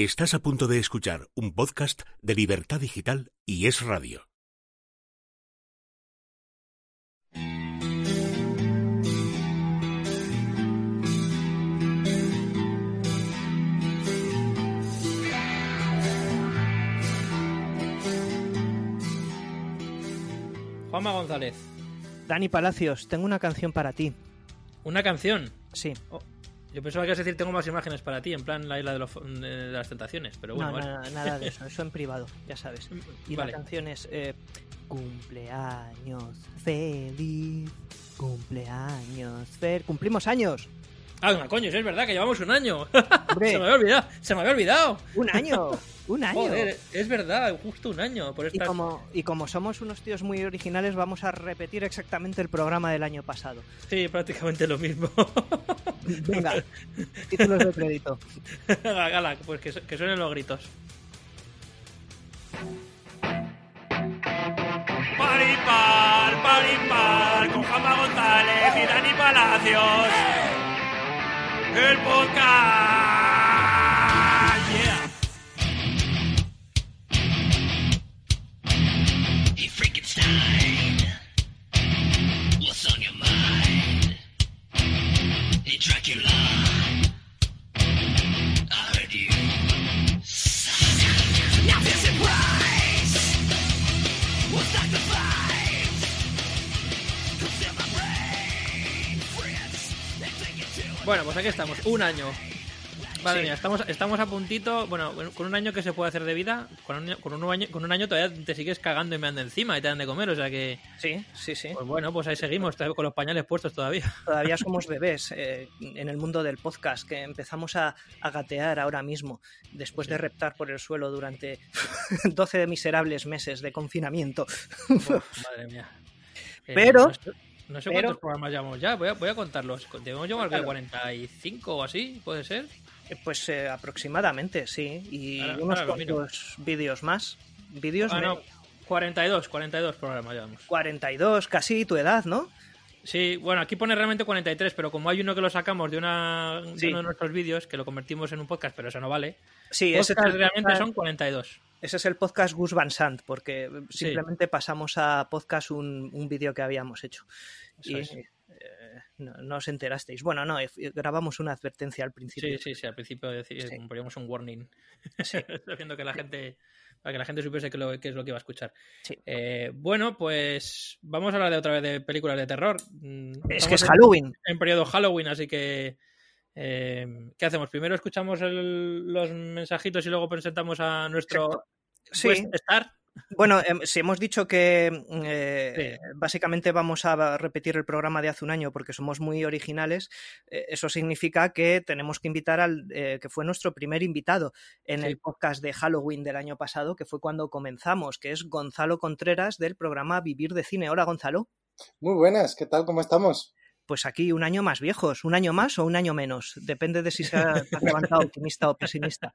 Estás a punto de escuchar un podcast de Libertad Digital y Es Radio. Juanma González, Dani Palacios, tengo una canción para ti. una canción. Sí. Oh, yo pensaba que ibas a decir tengo más imágenes para ti, en plan la isla de, los- de las tentaciones, pero bueno, no, vale. nada, nada de eso, eso en privado, ya sabes. Y Vale. la canción es eh, Cumpleaños feliz, cumpleaños feliz. ¡Cumplimos años! Ah, no, coño, es verdad que llevamos un año. Hombre. se me había olvidado, se me había olvidado. ¡Un año! ¡Un año! Joder, es verdad, justo un año por Y estas... como, y como somos unos tíos muy originales, vamos a repetir exactamente el programa del año pasado. Sí, prácticamente lo mismo. Venga, títulos de crédito. Gala, gala, pues que, que suenen los gritos. Paripar, paripar, con Juanma González y Dani Palacios. El podcast. Yeah. Hey Frankenstein, what's on your mind? Hey Dracula, Bueno, pues aquí estamos, un año. Madre Sí. mía, estamos, estamos a puntito, bueno, con un año que se puede hacer de vida, con un, con un año, con un año todavía te sigues cagando y me anda encima y te dan de comer, o sea que, Sí, sí, sí. pues bueno, pues ahí seguimos, con los pañales puestos todavía. Todavía somos bebés eh, en el mundo del podcast, que empezamos a, a gatear ahora mismo, después de reptar por el suelo durante 12 miserables meses de confinamiento. Uf, madre mía. Eh, Pero- No sé, pero- cuántos programas llevamos ya, voy a, voy a contarlos. Debemos llevar Claro. 45 o así, ¿puede ser? Eh, Pues eh, aproximadamente, sí. Y Ahora- unos ahora cuantos vídeos más. Vídeos Ah, no, 42, 42 programas llevamos. 42, casi tu edad, ¿no? Sí, bueno, aquí pone realmente 43, pero como hay uno que lo sacamos de, una, de uno de nuestros vídeos, que lo convertimos en un podcast, pero eso no vale, Sí, ese es, el realmente son 42. ese es el podcast Gus Van Sant, porque Sí. simplemente pasamos a podcast un, un vídeo que habíamos hecho. Eso y es. Eh, no, no os enterasteis. Bueno, no, eh, grabamos una advertencia al principio. Sí, sí, sí, al principio Sí. poníamos un warning. Haciendo que la gente, para que la gente supiese qué, es lo que iba a escuchar. Sí. Eh, bueno, pues vamos a hablar de otra vez de películas de terror. Mm, Es que es en- Halloween. en periodo Halloween, así que eh, ¿qué hacemos? Primero escuchamos el- los mensajitos y luego presentamos a nuestro Sí. star. Bueno, em, si hemos dicho que mm, eh, básicamente vamos a repetir el programa de hace un año porque somos muy originales, eh, eso significa que tenemos que invitar al eh, que fue nuestro primer invitado en Sí. el podcast de Halloween del año pasado, que fue cuando comenzamos, que es Gonzalo Contreras del programa Vivir de Cine. Hola, Gonzalo. Muy buenas, ¿qué tal? ¿Cómo estamos? Pues aquí un año más viejos, un año más o un año menos, depende de si se ha, levantado optimista o pesimista.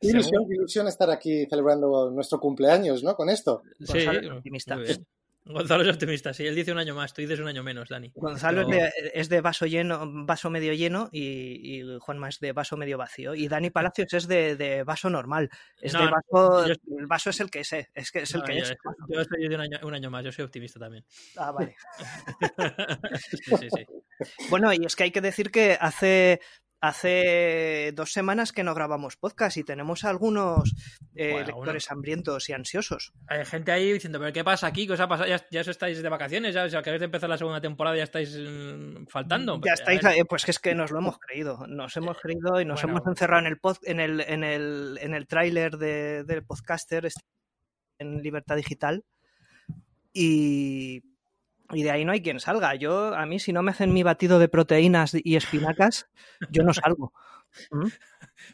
Qué ilusión, qué ilusión estar aquí celebrando nuestro cumpleaños, ¿no? Con esto. Sí, Gonzalo es optimista. muy bien. Gonzalo es optimista, sí, él dice un año más, tú dices un año menos, Dani. Gonzalo Pero- es, de, es de vaso lleno, vaso medio lleno y, y Juanma es de vaso medio vacío. Y Dani Palacios es de, de vaso normal. Es No, de vaso, yo- el vaso es el que es, eh, es que es el No, que yo, es. yo soy de un año, un año más, yo soy optimista también. Ah, vale. sí, sí, sí. Bueno, y es que hay que decir que hace, hace dos semanas que no grabamos podcast y tenemos algunos eh, Bueno, lectores hambrientos y ansiosos. Hay gente ahí diciendo, ¿pero qué pasa aquí? ¿Qué os ha pasado? ¿Ya, ya os estáis de vacaciones? ¿Ya, o sea, acabáis de empezar la segunda temporada ya estáis mm, faltando? Ya A estáis, eh, pues que es que nos lo hemos creído, nos hemos creído y nos bueno. hemos encerrado en el pod- en el, en el, en el tráiler de, del podcaster este, en Libertad Digital y, y de ahí no hay quien salga. Yo, a mí, si no me hacen mi batido de proteínas y espinacas, yo no salgo. ¿Mm?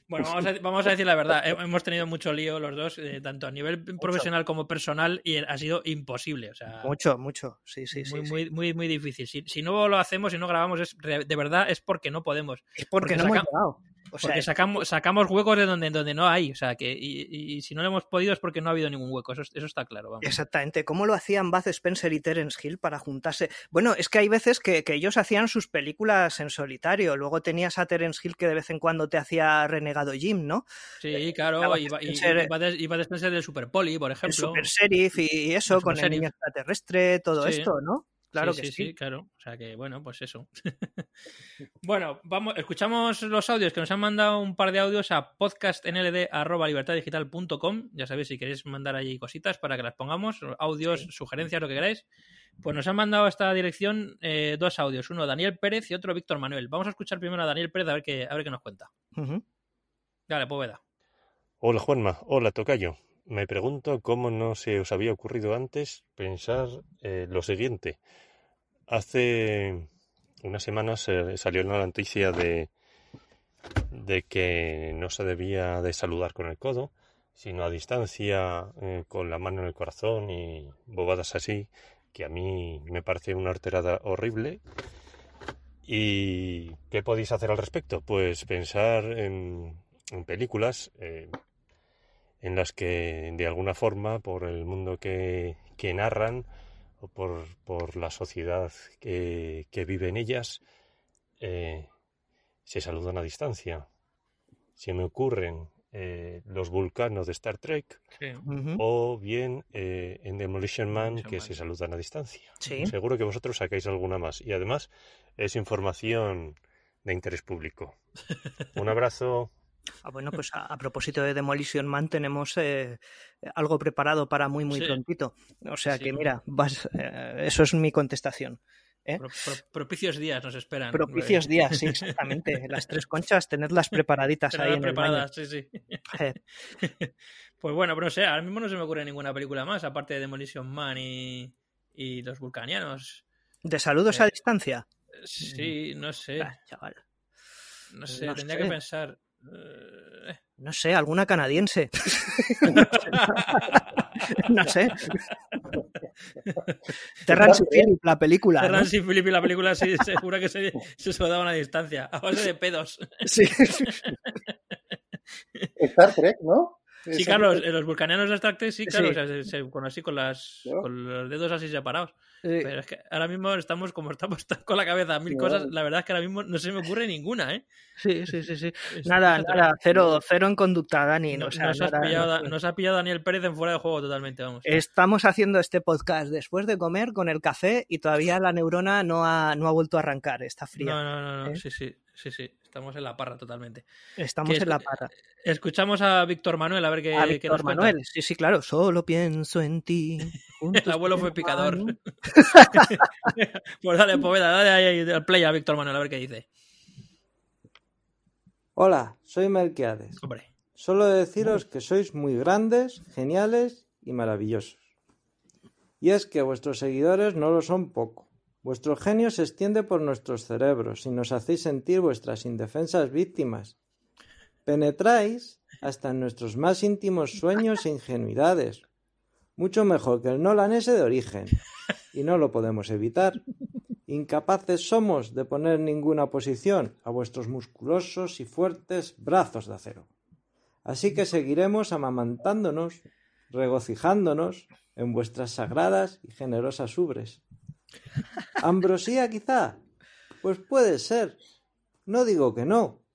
Bueno, vamos a, vamos a decir la verdad. He- Hemos tenido mucho lío los dos, eh, tanto a nivel profesional como personal, y ha sido imposible. O sea, Mucho, mucho, sí, sí, sí. muy, sí. muy, muy, muy difícil. Si, si no lo hacemos, si no grabamos, es, de verdad es porque no podemos. Es porque, porque no hemos llegado. O sea, Porque sacamos, sacamos huecos de donde, donde no hay. O sea, que y, y si no lo hemos podido es porque no ha habido ningún hueco. Eso, eso está claro. Vamos. Exactamente. ¿Cómo lo hacían Buzz Spencer y Terence Hill para juntarse? Bueno, es que hay veces que, que ellos hacían sus películas en solitario. Luego tenías a Terence Hill que de vez en cuando te hacía Renegado Jim, ¿no? Sí, claro. Bud Iba, y- Spencer- iba de Spencer del Super Poli, por El ejemplo. Super Sheriff y eso, El con el niño extraterrestre, todo Sí. esto, ¿no? Claro sí, que sí, sí. sí, claro. O sea que, bueno, pues eso. bueno, vamos, escuchamos los audios que nos han mandado un par de audios a podcastnld.libertaddigital.com. Ya sabéis, si queréis mandar allí cositas para que las pongamos, audios, Sí. sugerencias, lo que queráis. Pues nos han mandado a esta dirección eh, dos audios, uno Daniel Pérez y otro Víctor Manuel. Vamos a escuchar primero a Daniel Pérez a ver qué, a ver qué nos cuenta. Dale, Poveda. Hola Juanma, hola Tocayo. Me pregunto cómo no se os había ocurrido antes pensar eh, lo siguiente. Hace unas semanas eh, salió la noticia de, de que no se debía de saludar con el codo, sino a distancia, eh, con la mano en el corazón y bobadas así, que a mí me parece una alterada horrible. ¿Y qué podéis hacer al respecto? Pues pensar en, en películas eh, en las que de alguna forma, por el mundo que, que narran o por, por la sociedad que, que vive en ellas, eh, se saludan a distancia. Se me ocurren eh, los vulcanos de Star Trek Sí. O bien eh, en Demolition Man Demolition que Man. se saludan a distancia. Sí. Seguro que vosotros sacáis alguna más. Y además es información de interés público. Un abrazo. Ah, bueno, pues a, a propósito de Demolition Man tenemos eh, algo preparado para muy, muy Sí. prontito. O sea Sí. que mira, vas, eh, eso es mi contestación. ¿eh? Pro- pro- propicios días nos esperan. Propicios días, sí, exactamente. Las tres conchas, tenerlas preparaditas ahí en el preparadas, sí, sí. Pues bueno, pero no sé, ahora mismo no se me ocurre ninguna película más, aparte de Demolition Man y, y Los Vulcanianos. ¿De saludos a distancia? Sí, no sé, Ah, chaval. no sé, no tendría sé. que pensar. Eh, No sé, alguna canadiense. no sé. Terrance y Phillip, la película. ¿no? Terrance y Philip y la película sí, seguro que se, se saludaban a distancia, a base de pedos. Sí. Star Trek, ¿no? Sí, claro, los, los vulcanianos de Star Trek sí, claro, Sí. o sea, se- se- con así con las Claro. con los dedos así separados. Sí. Pero es que ahora mismo estamos como estamos con la cabeza a mil cosas, la verdad es que ahora mismo no se me ocurre ninguna, ¿eh? Sí, sí, sí, sí. Es- Nada, nada, cero, cero en conducta, Dani. No- o sea, nos, has pillado, no- nos ha pillado Daniel Pérez en fuera de juego totalmente, vamos. Estamos haciendo este podcast después de comer con el café y todavía la neurona no ha, no ha vuelto a arrancar, está fría. No, no, no, no, ¿eh? sí, sí, sí, sí, estamos en la parra totalmente. Estamos que en la parra. Escuchamos a Víctor Manuel a ver qué, A qué Víctor nos cuenta. Manuel, sí, sí, claro, solo pienso en ti. El abuelo fue picador. Pues dale, Poveda, dale ahí al play a Víctor Manuel a ver qué dice. Hola, soy Melquiades. Hombre, Solo deciros que sois muy grandes, geniales y maravillosos. Y es que vuestros seguidores no lo son poco. Vuestro genio se extiende por nuestros cerebros y nos hacéis sentir vuestras indefensas víctimas. Penetráis hasta en nuestros más íntimos sueños e ingenuidades. Mucho mejor que el Nolan ese de origen. Y no lo podemos evitar. Incapaces somos de poner ninguna posición a vuestros musculosos y fuertes brazos de acero. Así que seguiremos amamantándonos, regocijándonos en vuestras sagradas y generosas ubres. ¿Ambrosía quizá? Pues puede ser. No digo que no.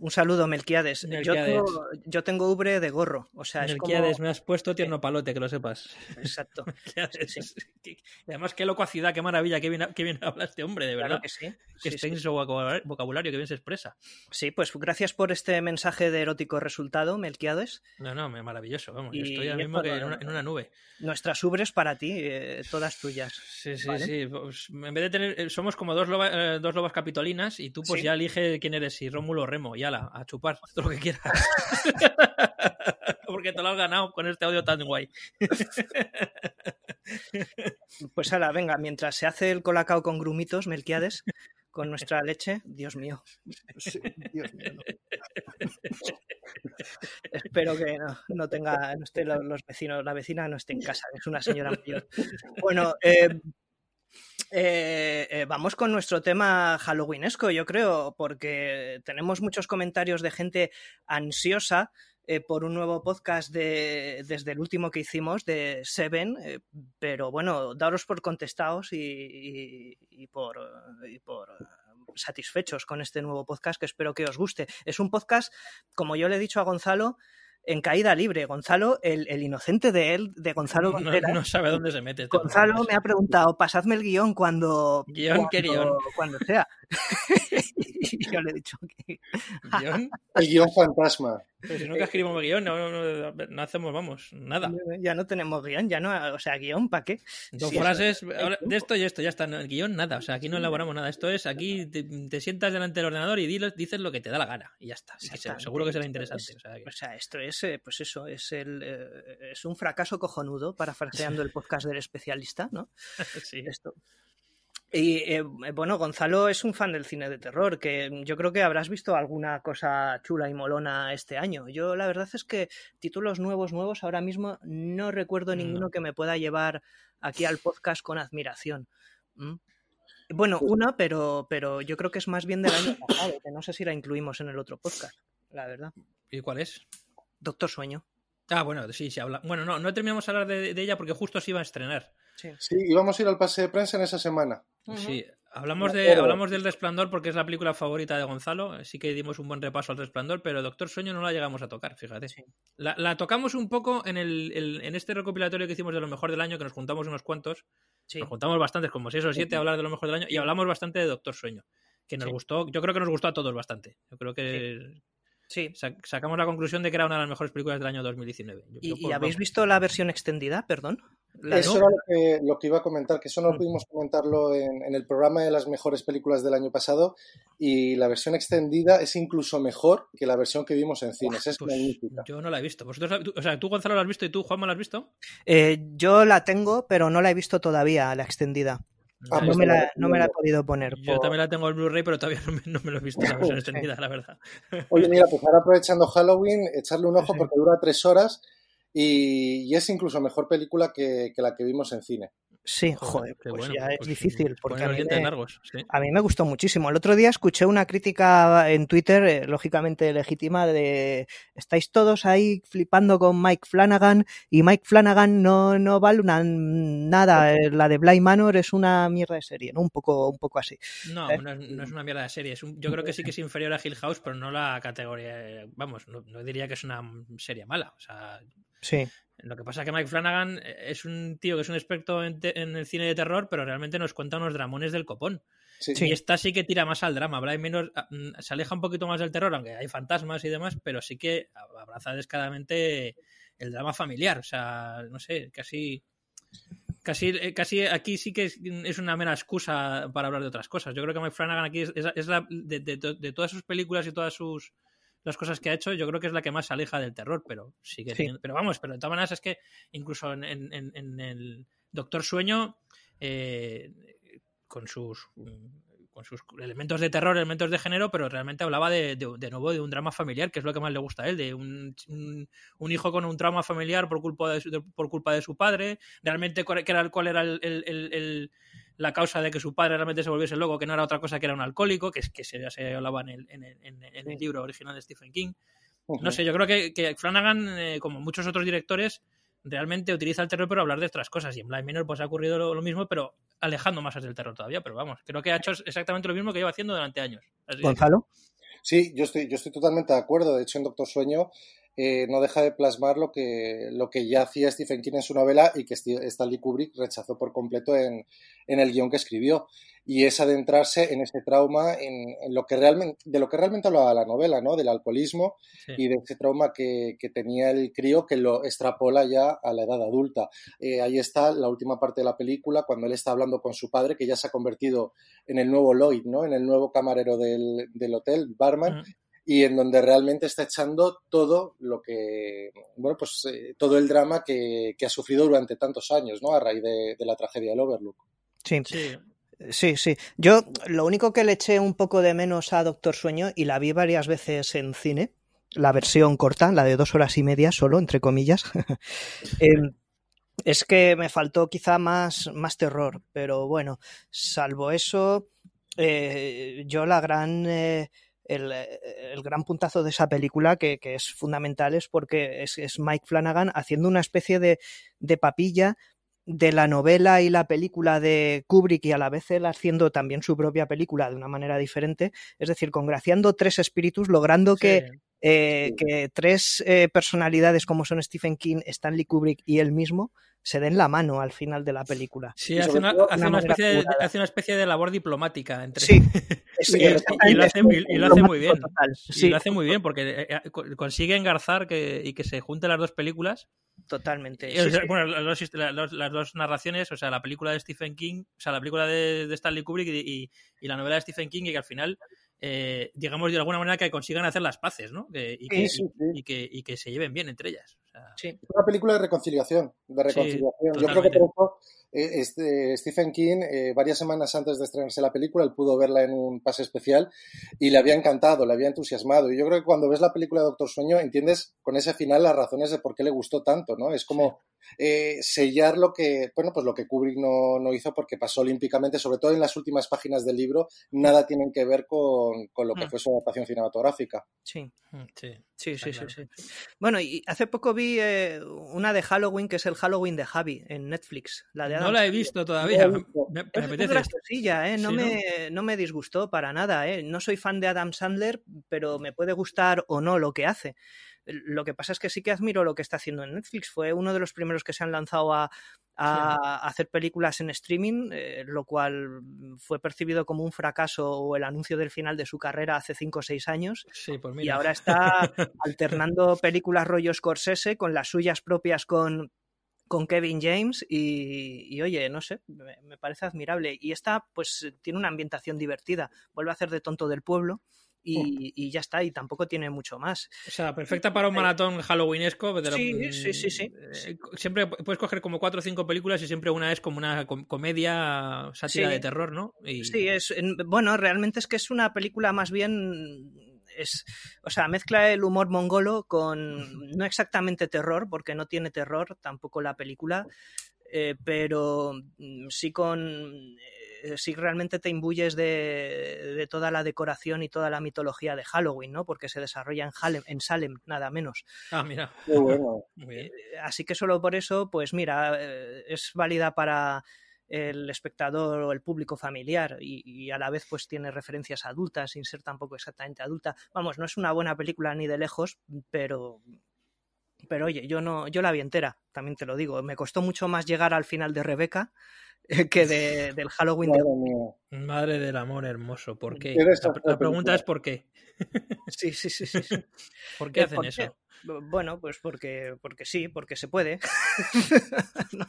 Un saludo, Melquiades. Yo Melquiades. tengo, yo tengo ubre de gorro, o sea, es como... Melquiades, me has puesto tierno palote, que lo sepas. Exacto. Melquiades, Sí, además, qué locuacidad, qué maravilla, qué bien, qué bien habla este hombre, de verdad. Claro que sí. Qué extenso vocabulario, vocabulario, que bien se expresa. Sí, pues gracias por este mensaje de erótico resultado, Melquiades. No, no, me- maravilloso, vamos. yo estoy ahora mismo que en, una, en una nube. Nuestras ubres para ti, eh, todas tuyas. Sí, sí, Vale. sí. Pues, en vez de tener. eh, Somos como dos, loba- eh, dos lobas capitolinas y tú, pues ya elige quién eres, si Rómulo o Remo. Ala, a chupar todo lo que quieras. Porque te lo has ganado con este audio tan guay. Pues ahora, venga, mientras se hace el colacao con grumitos, Melquiades, con nuestra leche, Dios mío. Sí, Dios mío, no. Espero que no, no tenga, no esté lo- los vecinos, la vecina no esté en casa, que es una señora mayor. Bueno, eh, Eh, eh, vamos con nuestro tema halloweenesco, yo creo, porque tenemos muchos comentarios de gente ansiosa eh, por un nuevo podcast de, desde el último que hicimos de Seven, pero bueno, daros por contestados y, y- por, y por satisfechos con este nuevo podcast que espero que os guste. Es un podcast, como yo le he dicho a Gonzalo, en caída libre. Gonzalo, el, el inocente de él, de Gonzalo No, Contreras, no sabe dónde se mete. este Gonzalo me ha preguntado, pasadme el guion cuando, Guión, ¿qué guion? cuando sea. y yo le he dicho que Guión. El guion fantasma. Pero si nunca escribimos guion, no, no, no- no hacemos, vamos, nada. ya no tenemos guion, ya no, o sea, guion, ¿para qué? Dos Sí, frases, ahora, de esto y esto, ya está. El guion, nada. O sea, aquí no elaboramos nada. Esto es, aquí te, te sientas delante del ordenador y diles- dices lo que te da la gana. Y ya está. Que se- seguro que será interesante. es- o sea, que- O sea, esto es, eh, pues eso, es el eh, es un fracaso cojonudo, parafraseando el podcast del especialista, ¿no? sí. Esto. Y eh, bueno, Gonzalo es un fan del cine de terror, que yo creo que habrás visto alguna cosa chula y molona este año. Yo la verdad es que títulos nuevos, nuevos, ahora mismo no recuerdo No. ninguno que me pueda llevar aquí al podcast con admiración. ¿Mm? Bueno, una, pero, pero yo creo que es más bien del año pasado, que no sé si la incluimos en el otro podcast, la verdad. ¿Y cuál es? Doctor Sueño. Ah, bueno, sí, sí, habla. Bueno, no, no terminamos de hablar de, de ella porque justo se iba a estrenar. Sí. Sí, íbamos a ir al pase de prensa en esa semana. Sí, hablamos, de, hablamos del Resplandor porque es la película favorita de Gonzalo. Sí que dimos un buen repaso al Resplandor, pero Doctor Sueño no la llegamos a tocar, fíjate. Sí. La, la tocamos un poco en, el, el- en este recopilatorio que hicimos de lo mejor del año, que nos juntamos unos cuantos. Sí. Nos juntamos bastantes, como seis o siete, a hablar de lo mejor del año, y hablamos bastante de Doctor Sueño. Que nos Sí. gustó, yo creo que nos gustó a todos bastante. Yo creo que Sí. sa- sacamos la conclusión de que era una de las mejores películas del año 2019. Yo- ¿Y, yo y habéis vamos. visto la versión extendida? Perdón. La Eso de- era lo que, lo que iba a comentar, que eso no Mm. pudimos comentarlo en, en el programa de las mejores películas del año pasado y la versión extendida es incluso mejor que la versión que vimos en cines. Es Pues magnífica. yo no la he visto. ¿Vosotros la- tú- o sea, tú, Gonzalo, la has visto y tú, Juanma, la has visto? Eh, yo la tengo, pero no la he visto todavía, la extendida. Ah, no, pues me la no me la he podido poner. Yo por- también la tengo en Blu-ray, pero todavía no me, no me lo he visto la versión extendida, la verdad. Oye, mira, pues ahora aprovechando Halloween, echarle un ojo porque dura tres horas y, y es incluso mejor película que, que la que vimos en cine. Sí, Joder, pues bueno, ya es pues, difícil. Porque a mí, me, largos, sí. a mí me gustó muchísimo. El otro día escuché una crítica en Twitter, eh, lógicamente legítima, de estáis todos ahí flipando con Mike Flanagan y Mike Flanagan no, no vale una, nada. Eh, La de Bly Manor es una mierda de serie, ¿no? Un poco, un poco así. No, ¿Eh? no es, no es una mierda de serie. Es un- yo creo que sí que es inferior a Hill House, pero no la categoría. Vamos, no, no diría que es una serie mala. O sea, Sí. lo que pasa es que Mike Flanagan es un tío que es un experto en, te- en el cine de terror, pero realmente nos cuenta unos dramones del copón. Sí. Y esta sí que tira más al drama. Ah, mm, se aleja un poquito más del terror, aunque hay fantasmas y demás, pero sí que abraza descaradamente el drama familiar. O sea, no sé, casi. Casi, eh, casi aquí sí que es, es una mera excusa para hablar de otras cosas. Yo creo que Mike Flanagan aquí es, es- es la, de, de- de todas sus películas y todas sus las cosas que ha hecho, yo creo que es la que más se aleja del terror, pero sí que Sí. pero vamos, pero de todas maneras es que incluso en, en- en- en el Doctor Sueño, eh, con sus con sus elementos de terror, elementos de género, pero realmente hablaba de, de- de nuevo de un drama familiar, que es lo que más le gusta a él, de un, un- un hijo con un trauma familiar por culpa de su, de- por culpa de su padre, realmente cuál era, cuál era el- el- el- el- la causa de que su padre realmente se volviese loco, que no era otra cosa que era un alcohólico, que es que se, ya se hablaba en el, en el- en libro original de Stephen King. No sé, yo creo que, que Flanagan, eh, como muchos otros directores, realmente utiliza el terror para hablar de otras cosas. Y en Blind Manor pues ha ocurrido lo, lo mismo, pero alejando más del terror todavía. Pero vamos, creo que ha hecho exactamente lo mismo que lleva haciendo durante años. Así que- Gonzalo. Sí, yo estoy, yo estoy totalmente de acuerdo. De hecho, en Doctor Sueño eh, no deja de plasmar lo que, lo que ya hacía Stephen King en su novela y que Stanley Kubrick rechazó por completo en, en el guion que escribió. Y es adentrarse en ese trauma, en, en lo que realmente, de lo que realmente hablaba la novela, ¿no? Del alcoholismo sí. y de ese trauma que, que tenía el crío que lo extrapola ya a la edad adulta. Eh, ahí está la última parte de la película, cuando él está hablando con su padre, que ya se ha convertido en el nuevo Lloyd, ¿no? En el nuevo camarero del, del hotel, barman. Y en donde realmente está echando todo lo que, bueno, pues eh, todo el drama que, que ha sufrido durante tantos años, ¿no? A raíz de, de la tragedia del Overlook. Sí. Sí. Sí, sí. Yo lo único que le eché un poco de menos a Doctor Sueño, y la vi varias veces en cine, la versión corta, la de dos horas y media solo, entre comillas, eh, es que me faltó quizá más, más terror, pero bueno, salvo eso, eh, yo la gran... eh, el, el gran puntazo de esa película que, que es fundamental es porque es, es Mike Flanagan haciendo una especie de, de papilla de la novela y la película de Kubrick y a la vez él haciendo también su propia película de una manera diferente, es decir, congraciando tres espíritus, logrando que. Eh, que tres eh, personalidades como son Stephen King, Stanley Kubrick y él mismo se den la mano al final de la película. Sí, hace una, todo hace una una manera especie de, hace una especie de labor diplomática entre Sí, es- y, lo hace, y- y lo hace muy bien. Total, Y sí, lo hace muy bien porque eh, co- consigue engarzar que, y que se junten las dos películas. totalmente. Sí, sí. Bueno, las dos, las narraciones, o sea, la película de Stephen King, o sea, la película de, de Stanley Kubrick y, y- y la novela de Stephen King, y que al final, eh, digamos, de alguna manera que consigan hacer las paces, ¿no? Que- y, que, Sí, sí, sí. y que, y que se lleven bien entre ellas. Sea, Sí. Es una película de reconciliación, de reconciliación. Yo creo que por eso eh, este, Stephen King, eh, varias semanas antes de estrenarse la película, él pudo verla en un pase especial y le había encantado, le había entusiasmado. Y yo creo que cuando ves la película de Doctor Sueño entiendes con ese final las razones de por qué le gustó tanto, ¿no? Es como eh, sellar lo que, bueno, pues lo que Kubrick no, no hizo porque pasó olímpicamente, sobre todo en las últimas páginas del libro, nada tienen que ver con, con lo que Mm. fue su adaptación cinematográfica. Sí. mm, sí. Sí, sí, sí, claro. sí. Bueno, y hace poco vi eh, una de Halloween que es el Halloween de Javi en Netflix. La de No la he visto todavía. No. Me, me Es muy apetece. graciosilla, ¿eh? No, Sí, ¿no? me, ¿no? me disgustó para nada, ¿eh? No soy fan de Adam Sandler, pero me puede gustar o no lo que hace. Lo que pasa es que sí que admiro lo que está haciendo en Netflix. Fue uno de los primeros que se han lanzado a, a hacer películas en streaming, eh, lo cual fue percibido como un fracaso o el anuncio del final de su carrera hace 5 o 6 años. Sí, pues Y mira. ahora está alternando películas rollo Scorsese con las suyas propias con, con Kevin James y, y, oye, no sé, me, me parece admirable. Y esta pues tiene una ambientación divertida, vuelve a hacer de tonto del pueblo y, y ya está, y tampoco tiene mucho más. O sea, perfecta para un maratón halloweenesco. de lo- Sí, sí, sí, sí. eh, Siempre puedes coger como cuatro o cinco películas y siempre una es como una com- comedia sátira Sí. de terror, ¿no? Y, Sí, es en- bueno, realmente es que es una película más bien es, o sea, mezcla el humor mongolo con no exactamente terror, porque no tiene terror tampoco la película, eh, pero mm, sí con eh, sí realmente te imbuyes de, de toda la decoración y toda la mitología de Halloween, ¿no? Porque se desarrolla en, Halem- en Salem, nada menos. Ah, mira. Qué bueno. Muy bien. Eh, Así que solo por eso, pues mira, eh, es válida para el espectador o el público familiar y, y a la vez pues tiene referencias adultas sin ser tampoco exactamente adulta. Vamos, no es una buena película ni de lejos, pero pero oye, yo no yo la vi entera, también te lo digo. Me costó mucho más llegar al final de Rebeca que de, del Halloween de Madre mía. Madre del amor hermoso, ¿por qué? La, pregunta es ¿por qué? Sí, sí, sí, sí. ¿Por qué Eh, hacen ¿por eso? qué? Bueno, pues porque porque sí, porque se puede. ¿No?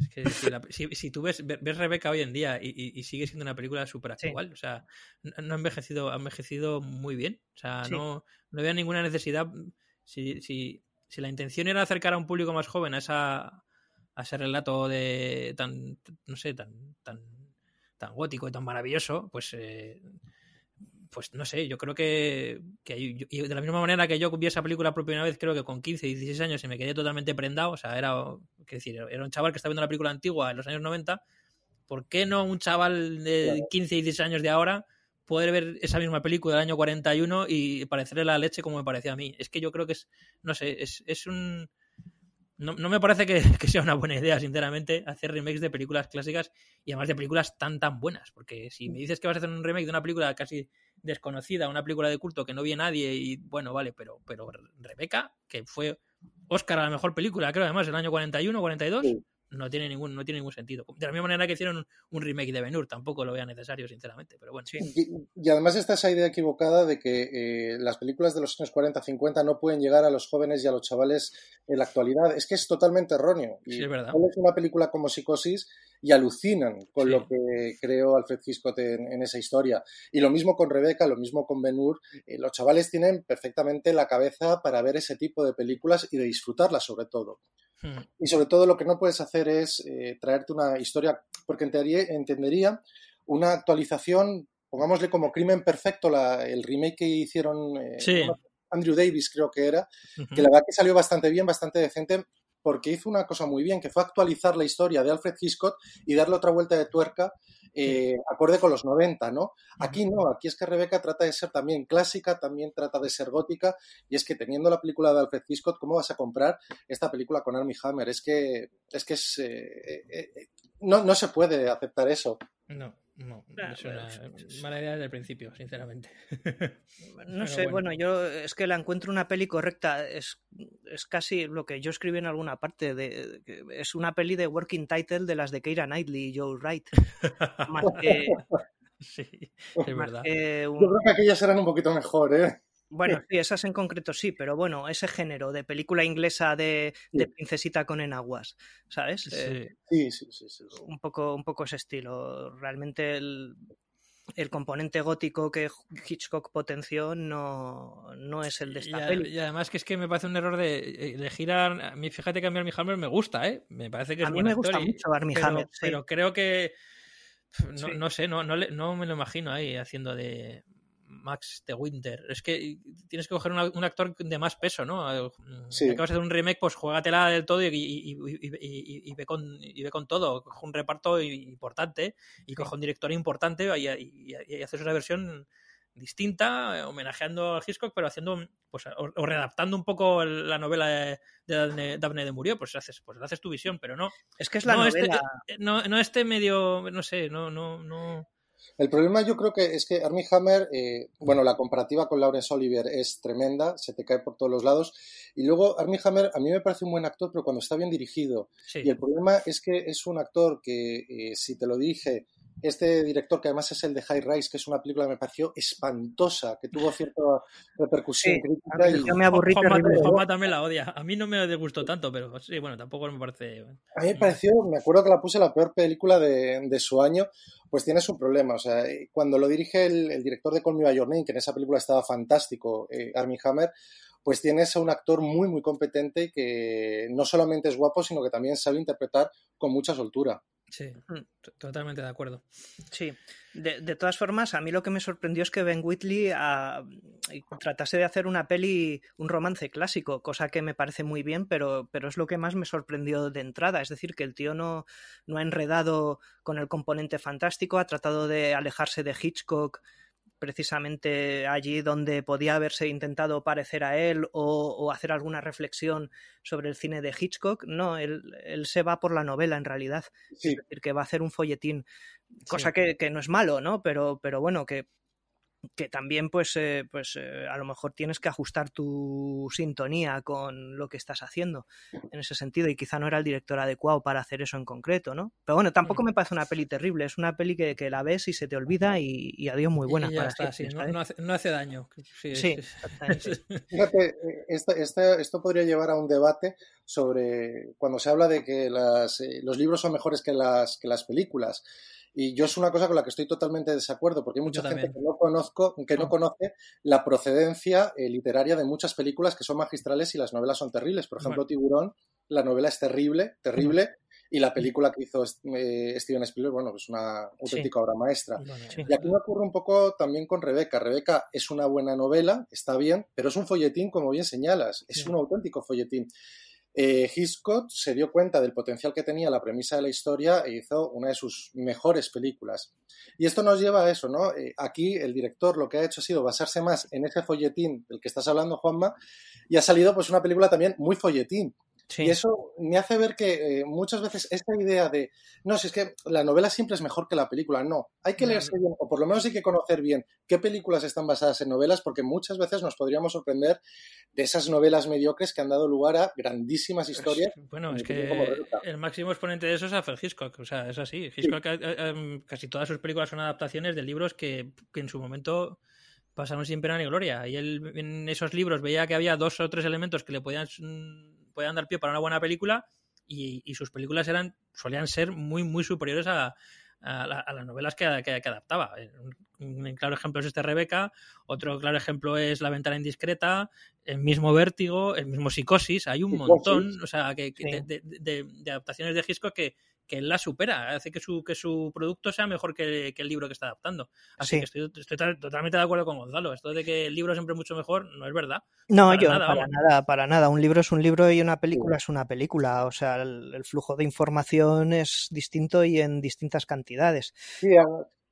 Es que si, la- si- si tú ves, ves Rebeca hoy en día y, y- y sigue siendo una película súper Sí. actual, o sea, no no ha envejecido, ha envejecido muy bien. O sea, Sí. no, no había ninguna necesidad. Si, si, si la intención era acercar a un público más joven a esa a ese relato de tan, no sé, tan, tan, tan gótico y tan maravilloso, pues eh, pues no sé, yo creo que, que y de la misma manera que yo vi esa película por primera vez, creo que con 15, 16 años y me quedé totalmente prendado, o sea, era, decir, era un chaval que estaba viendo la película antigua en los años 90, ¿por qué no un chaval de Claro. 15 y 16 años de ahora poder ver esa misma película del año 41 y parecerle la leche como me parecía a mí? Es que yo creo que es, no sé, es, es un... No, no me parece que, sea una buena idea, sinceramente, hacer remakes de películas clásicas y además de películas tan tan buenas, porque si me dices que vas a hacer un remake de una película casi desconocida, una película de culto que no vi nadie y bueno, vale, pero, pero Rebeca, que fue Oscar a la mejor película, creo además, el año 41, 42, Sí. No tiene ningún no tiene ningún sentido. De la misma manera que hicieron un, un remake de Ben-Hur, tampoco lo vea necesario, sinceramente, pero bueno. Y, y además está esa idea equivocada de que eh, las películas de los años 40-50 no pueden llegar a los jóvenes y a los chavales en la actualidad. Es que es totalmente erróneo. Y Sí, es verdad. pones una película como Psicosis y alucinan con Sí. lo que creó Alfred Hitchcock en, en esa historia. Y lo mismo con Rebeca, lo mismo con Ben-Hur. Eh, los chavales tienen perfectamente la cabeza para ver ese tipo de películas y de disfrutarlas sobre todo. Hmm. Y sobre todo lo que no puedes hacer es eh, traerte una historia, porque entendería, entendería una actualización, pongámosle como Crimen Perfecto, la- el remake que hicieron eh, Sí. Andrew Davis creo que era, que la verdad que salió bastante bien, bastante decente, porque hizo una cosa muy bien, que fue actualizar la historia de Alfred Hitchcock y darle otra vuelta de tuerca eh, acorde con los 90, ¿no? Aquí no, aquí es que Rebeca trata de ser también clásica, también trata de ser gótica, y es que teniendo la película de Alfred Hitchcock, ¿cómo vas a comprar esta película con Armie Hammer? Es que es, que es eh, eh, eh, no, no se puede aceptar eso. No, no. Es una bueno, mala idea desde el principio, sinceramente. No sé, bueno. bueno. yo es que la encuentro una peli correcta. Es, es casi lo que yo escribí en alguna parte. De, es una peli de working title de las de Keira Knightley y Joe Wright. Más que, Sí, es más verdad. que un- Yo creo que aquellas eran un poquito mejor, ¿eh? Bueno, sí, esas en concreto sí, pero bueno, ese género de película inglesa de, princesita con enaguas, ¿sabes? Eh, Sí. Sí, sí, sí. sí, sí. un poco, un poco ese estilo. Realmente el, el componente gótico que Hitchcock potenció no, no es el de Y, esta peli. y además que es que me parece un error de elegir a, mí fíjate que a mí Armie Hammer me gusta eh me parece que es A mí me gusta y- mucho Armie pero, Hammer, sí. pero creo que no, no sé no, no, no me lo imagino ahí haciendo de Max de Winter es que tienes que coger una- un actor de más peso no Eh, Sí. Si acabas de hacer un remake pues juégatela del todo y, y, y- y- y- y ve con y ve con todo coge un reparto importante y coge un director importante y, y- y haces una versión distinta, eh, homenajeando a Hitchcock, pero haciendo, pues, o, o readaptando un poco el- la novela de, de Daphne, de Murió, pues haces, pues haces tu visión, pero no. Es que es la no, este, novela. eh, no, no este medio, no sé, no, no, no. El problema yo creo que es que Armie Hammer, eh, bueno, la comparativa con Laurence Olivier es tremenda, se te cae por todos los lados. Y luego Armie Hammer a mí me parece un buen actor, pero cuando está bien dirigido. Sí, Y el problema es que es un actor que, eh, si te lo dije, este director, que además es el de High Rise, que es una película que me pareció espantosa, que tuvo cierta repercusión Sí, crítica. a mí y- yo me aburrí Juanma, terrible. Juanma también la odia. A mí no me gustó tanto, pero sí, bueno, tampoco me parece. A mí me pareció, me acuerdo que la puse la peor película de, de su año, pues tiene su problema. O sea, cuando lo dirige el, el director de Call Me By Your Name, que en esa película estaba fantástico, eh, Armie Hammer, pues tienes a un actor muy, muy competente que no solamente es guapo, sino que también sabe interpretar con mucha soltura. Sí, totalmente de acuerdo. Sí, de, de todas formas, a mí lo que me sorprendió es que Ben Whitley ah, tratase de hacer una peli, un romance clásico, cosa que me parece muy bien, pero, pero es lo que más me sorprendió de entrada. Es decir, que el tío no, no ha enredado con el componente fantástico, ha tratado de alejarse de Hitchcock precisamente allí donde podía haberse intentado parecer a él o, o hacer alguna reflexión sobre el cine de Hitchcock. No, él, él se va por la novela en realidad. Sí, Es decir, que va a hacer un folletín, cosa Sí. que, que no es malo, ¿no? Pero, pero bueno, que, que también pues, eh, pues eh, a lo mejor tienes que ajustar tu sintonía con lo que estás haciendo en ese sentido y quizá no era el director adecuado para hacer eso en concreto, ¿no? Pero bueno, tampoco me parece una peli terrible, es una peli que, que la ves y se te olvida y, y adiós muy buena Y ya para está, sí, no, hace, no hace daño. Sí, Sí, exactamente. Fíjate, eh, esto, este- esto podría llevar a un debate sobre cuando se habla de que las, eh, los libros son mejores que las, que las películas. Y yo es una cosa con la que estoy totalmente de desacuerdo, porque hay mucha gente que no, conozco, que no Mm. conoce la procedencia eh, literaria de muchas películas que son magistrales y las novelas son terribles. Por ejemplo, Tiburón, la novela es terrible, terrible, y la película que hizo eh, Steven Spielberg, bueno, es una auténtica obra maestra. bueno, Sí. Y aquí me ocurre un poco también con Rebeca. Rebeca es una buena novela, está bien, pero es un folletín, como bien señalas, es Sí. un auténtico folletín. Eh, Hitchcock se dio cuenta del potencial que tenía la premisa de la historia e hizo una de sus mejores películas. Y esto nos lleva a eso, ¿no? Eh, aquí el director lo que ha hecho ha sido basarse más en ese folletín del que estás hablando, Juanma, y ha salido pues una película también muy folletín. Sí. Y eso me hace ver que eh, muchas veces esta idea de, no, si es que la novela siempre es mejor que la película, no, hay que leerse bien, o por lo menos hay que conocer bien qué películas están basadas en novelas, porque muchas veces nos podríamos sorprender de esas novelas mediocres que han dado lugar a grandísimas historias. Bueno, es que el máximo exponente de eso es Alfred Hitchcock. O sea, es así. Hitchcock, casi todas sus películas son adaptaciones de libros que, que en su momento pasaron sin pena ni gloria. Y él en esos libros veía que había dos o tres elementos que le podían, podían dar pie para una buena película y, y sus películas eran solían ser muy, muy superiores a, a, la- a las novelas que, que- que adaptaba. Un, un claro ejemplo es este Rebeca, otro claro ejemplo es La ventana indiscreta, el mismo Vértigo, el mismo Psicosis, hay un Psicosis. montón, o sea, que, que Sí. de, de- de- de adaptaciones de Hitchcock que, que él la supera, hace que su, que su producto sea mejor que, que el libro que está adaptando. Así Sí. que estoy, estoy to- totalmente de acuerdo con Gonzalo. Esto de que el libro siempre es mucho mejor no es verdad. No, Para yo nada, para vamos. nada, para nada. Un libro es un libro y una película es una película. O sea, el, el flujo de información es distinto y en distintas cantidades. Sí, a-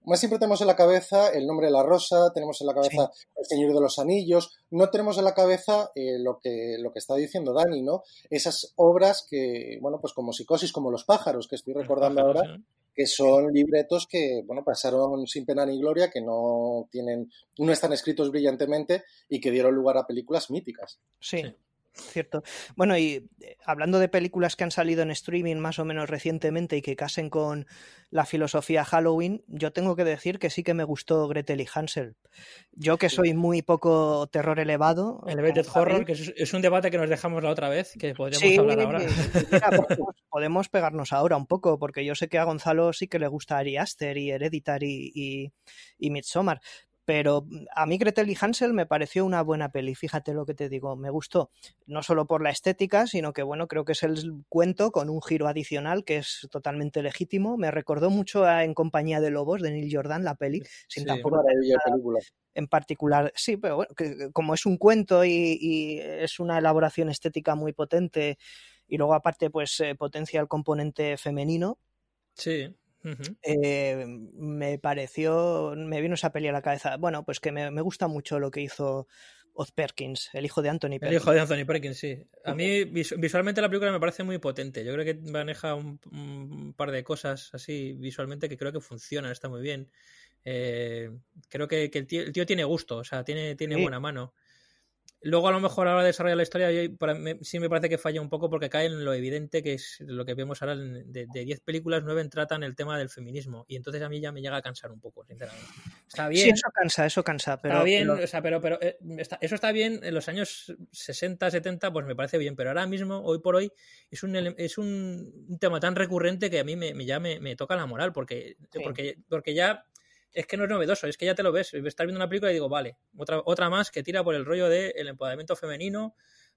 más siempre tenemos en la cabeza el nombre de la rosa, tenemos en la cabeza el Señor de los Anillos, no tenemos en la cabeza eh, lo, que, lo que está diciendo Dani, ¿no? Esas obras que, bueno, pues como Psicosis, como Los pájaros, que estoy recordando Pájaros, ahora, ¿eh? que son libretos que, bueno, pasaron sin pena ni gloria, que no tienen, no están escritos brillantemente y que dieron lugar a películas míticas. Sí, Sí. Cierto. Bueno, y eh, hablando de películas que han salido en streaming más o menos recientemente y que casen con la filosofía Halloween, yo tengo que decir que sí que me gustó Gretel y Hansel. Yo que soy muy poco terror elevado. Elevated Horror, que es, un debate que nos dejamos la otra vez, que podríamos Sí, hablar ahora. mira, podemos, podemos pegarnos ahora un poco, porque yo sé que a Gonzalo sí que le gusta Ari Aster y Hereditary y, y Midsommar. Pero mm, a mí Gretel y Hansel me pareció una buena peli, fíjate lo que te digo, me gustó, no solo por la estética, sino que bueno, creo que es el cuento con un giro adicional que es totalmente legítimo. Me recordó mucho a En compañía de lobos de Neil Jordan, la peli, sin Sí. tampoco Maravilla de película. en particular, sí, pero bueno, que- que como es un cuento y, y es una elaboración estética muy potente y luego aparte pues eh, potencia el componente femenino, Sí. Eh, me pareció, me vino esa peli a la cabeza. Bueno, pues que me, me gusta mucho lo que hizo Oz Perkins, el hijo de Anthony El Perkins. hijo de Anthony Perkins, sí. A mí visu- visualmente la película me parece muy potente. Yo creo que maneja un, un par de cosas así visualmente que creo que funcionan, está muy bien. Eh, creo que, que el, tío, el tío tiene gusto, o sea, tiene, tiene Sí. buena mano. Luego, a lo mejor, a la hora de desarrollar la historia, yo- para mí- sí me parece que falla un poco porque cae en lo evidente que es lo que vemos ahora. en- De de 10 películas, 9 tratan el tema del feminismo. Y entonces a mí ya me llega a cansar un poco, sinceramente. Está bien. Sí, eso cansa, eso cansa, pero, Está bien, pero- o sea, pero, pero eh, está- eso está bien en los años 60, 70, pues me parece bien, pero ahora mismo, hoy por hoy, es un, es un, un tema tan recurrente que a mí me, me- ya me, me toca la moral, porque, Sí. porque, porque ya es que no es novedoso, es que ya te lo ves, estás viendo una película y digo, vale, otra, otra más que tira por el rollo del empoderamiento femenino,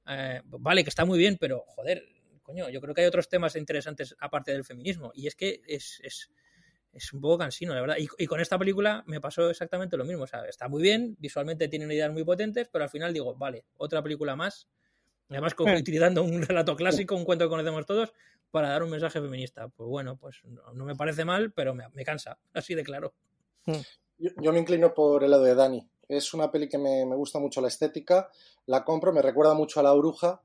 eh, vale, que está muy bien, pero joder, coño, yo creo que hay otros temas interesantes aparte del feminismo, y es que es, es, es un poco cansino, la verdad. Y, y con esta película me pasó exactamente lo mismo. O sea, está muy bien, visualmente tiene ideas muy potentes, pero al final digo, vale, otra película más. Además, utilizando un relato clásico, un cuento que conocemos todos, para dar un mensaje feminista. Pues bueno, pues no, no me parece mal, pero me, me cansa, así de claro. Yo, yo me inclino por el lado de Dani. Es una peli que me, me gusta mucho la estética, la compro, me recuerda mucho a La Bruja,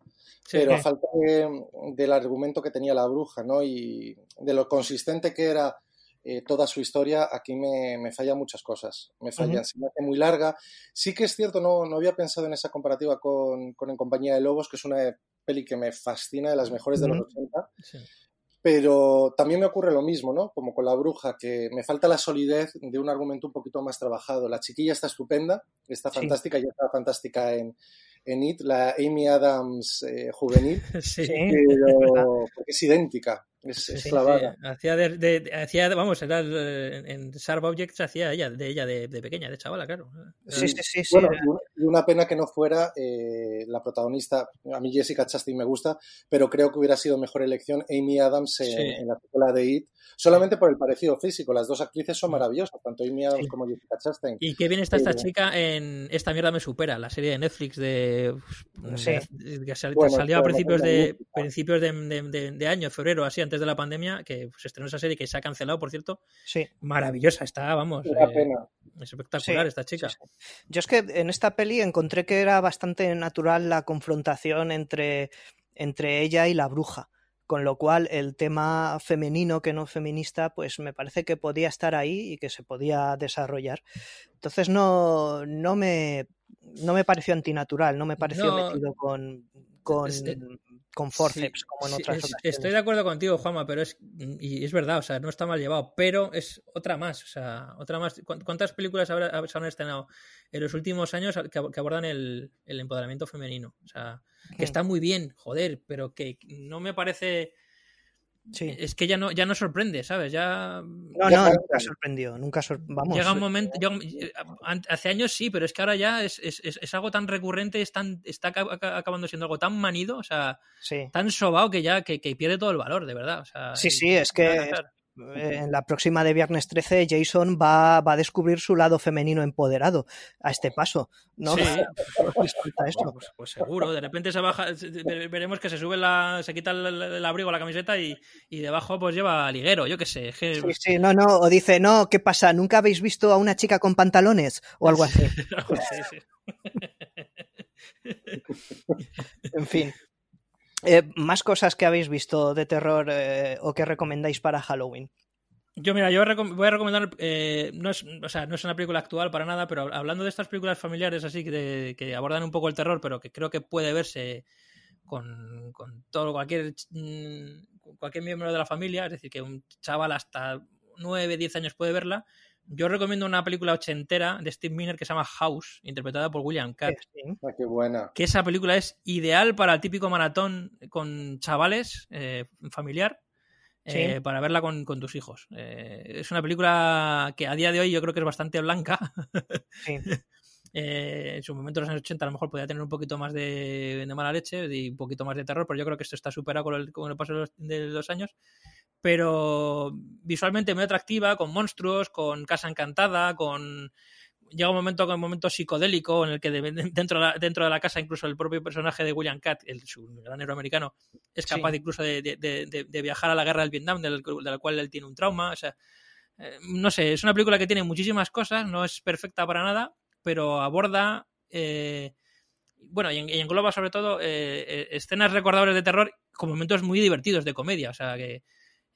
Sí, pero a falta de- del argumento que tenía La Bruja, ¿no? Y de lo consistente que era eh, toda su historia, aquí me, me fallan muchas cosas. Me fallan, Ujú. se me hace muy larga. Sí que es cierto, no, no había pensado en esa comparativa con, con En compañía de lobos, que es una peli que me fascina, de las mejores de los Ujú. 80. sí. Pero también me ocurre lo mismo, ¿no? Como con la bruja, que me falta la solidez de un argumento un poquito más trabajado. La chiquilla está estupenda, está Sí. fantástica, ya está fantástica en, en It, la Amy Adams eh, juvenil. Sí. pero porque es idéntica, es, es Sí, clavada. sí. Hacía de, de- hacía, vamos, era el- en, en Sharp Objects hacía ella, de ella de, de pequeña, de chavala, claro. Sí, sí, sí, sí. Bueno, y una- y una pena que no fuera eh, la protagonista. A mí Jessica Chastain me gusta, pero creo que hubiera sido mejor elección Amy Adams en, Sí. en la película de It, solamente por el parecido físico. Las dos actrices son maravillosas, tanto Amy Adams Sí. como Jessica Chastain. Y qué bien está esta Pero- chica en Esta mierda me supera, la serie de Netflix de, Sí. de- que, sal- que Bueno, salió a principios de principios de, de- de- de año, febrero, así antes de la pandemia, que se estrenó esa serie que se ha cancelado, por cierto. Sí. Maravillosa, está, vamos, eh, pena. es espectacular Sí, esta chica. sí, sí. Yo es que en esta peli encontré que era bastante natural la confrontación entre, entre ella y la bruja. Con lo cual, el tema femenino que no feminista, pues me parece que podía estar ahí y que se podía desarrollar. Entonces no, no me no me pareció antinatural, no me pareció No. metido con, con, Es- con forceps, Sí, como en sí, otras es-. Estoy de acuerdo contigo, Juanma, pero es y es verdad, o sea, no está mal llevado, pero es otra más, o sea, otra más. ¿Cuán- ¿Cuántas películas habrá- se han estrenado en los últimos años que abordan el, el empoderamiento femenino? O sea, que Hmm. está muy bien, joder, pero que no me parece Sí. es que ya no, ya no sorprende, ¿sabes? Ya No, no, nunca sorprendió. Nunca sor- Vamos. llega un momento. hace años sí, pero es que ahora ya es, es- es- es algo tan recurrente, es tan, está aca- aca- acabando siendo algo tan manido, o sea, Sí. tan sobao que ya que, que pierde todo el valor, de verdad. O sea, Sí, sí, es que- En la próxima de Viernes 13, Jason va, va a descubrir su lado femenino empoderado a este paso. ¿no? Sí. Eso. Pues, pues seguro, de repente se baja, veremos que se sube la, se quita el, el- abrigo, la camiseta y, y debajo pues lleva liguero, yo qué sé. que- Sí, sí, no, no, o dice, no, ¿qué pasa? ¿Nunca habéis visto a una chica con pantalones? O algo así. Sí, sí. En fin. Eh, más cosas que habéis visto de terror eh, o que recomendáis para Halloween. Yo, mira, yo voy a recomendar, eh, no, es, o sea, no es una película actual para nada, pero hablando de estas películas familiares así que, que abordan un poco el terror, pero que creo que puede verse con, con todo cualquier mm, cualquier miembro de la familia, es decir, que un chaval hasta 9, 10 años puede verla. Yo recomiendo una película ochentera de Steve Miner que se llama House, interpretada por William. Sí. Ah, qué buena. que esa película es ideal para el típico maratón con chavales, eh, familiar, eh, para verla con, con tus hijos. Eh, es una película que a día de hoy yo creo que es bastante blanca. Sí. Eh, en su momento, en los años 80, a lo mejor podía tener un poquito más de, de mala leche y un poquito más de terror, pero yo creo que esto está superado con el, con el paso de los, de los años. Pero visualmente muy atractiva, con monstruos, con casa encantada, con llega un momento un momento psicodélico en el que de- dentro, de la, dentro de la casa incluso el propio personaje de William Catt, el su gran héroe americano, es Sí. capaz incluso de- de- de viajar a la guerra del Vietnam, del, de la cual él tiene un trauma. O sea, eh, no sé, es una película que tiene muchísimas cosas, no es perfecta para nada, pero aborda, eh, bueno, y, en- y engloba sobre todo eh, eh, escenas recordables de terror con momentos muy divertidos de comedia. O sea, que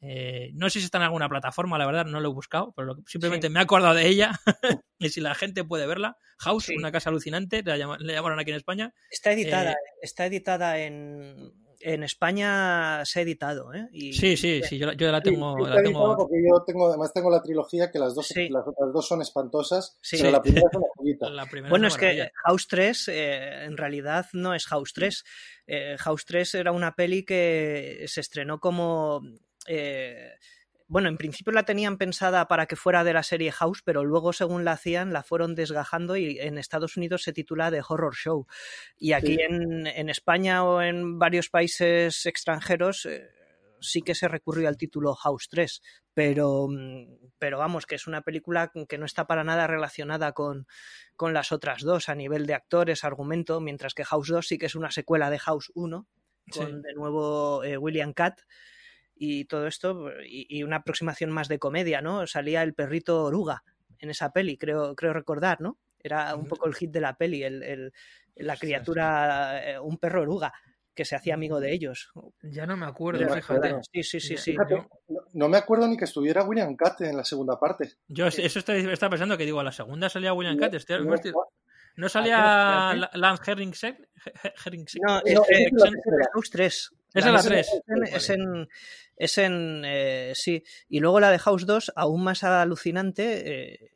eh, no sé si está en alguna plataforma, la verdad, no lo he buscado, pero simplemente Sí. me he acordado de ella. y si la gente puede verla, House, Sí. una casa alucinante, la llama- le llamaron aquí en España. Está editada, Eh, está editada en, en España, se ha editado, ¿eh? Y- Sí, sí, sí, yo, la- yo la tengo. sí, la tengo editado porque yo tengo, además tengo la trilogía que las dos, Sí. las otras dos son espantosas, Sí. pero la primera es una joyita. la primera Bueno, es que. House 3 eh, en realidad no es House 3. Eh, House 3 era una peli que se estrenó como... eh, bueno, en principio la tenían pensada para que fuera de la serie House, pero luego según la hacían la fueron desgajando y en Estados Unidos se titula The Horror Show. Y aquí Sí. en, en España o en varios países extranjeros eh, sí que se recurrió al título House 3, pero, pero vamos, que es una película que no está para nada relacionada con, con las otras dos a nivel de actores, argumento, mientras que House 2 sí que es una secuela de House 1, con Sí. de nuevo eh, William Catt y todo esto, y, y una aproximación más de comedia, ¿no? Salía el perrito oruga en esa peli, creo, creo recordar, ¿no? Era un poco el hit de la peli, el, el- la criatura, eh, un perro oruga, que se hacía amigo de ellos. Ya no me acuerdo, Ya, fíjate. Sí, sí, sí, sí. Fíjate, no, no me acuerdo ni que estuviera William Catt en la segunda parte. Yo eso estoy, estaba pensando que digo, a la segunda salía William No, no, estoy- ¿No salía espérate. La- Lance Henriksen? He- Henriksen. No, es, la. House 3. Esa es la de 3. House Es en, es en eh, sí. Y luego la de House 2, aún más alucinante, eh,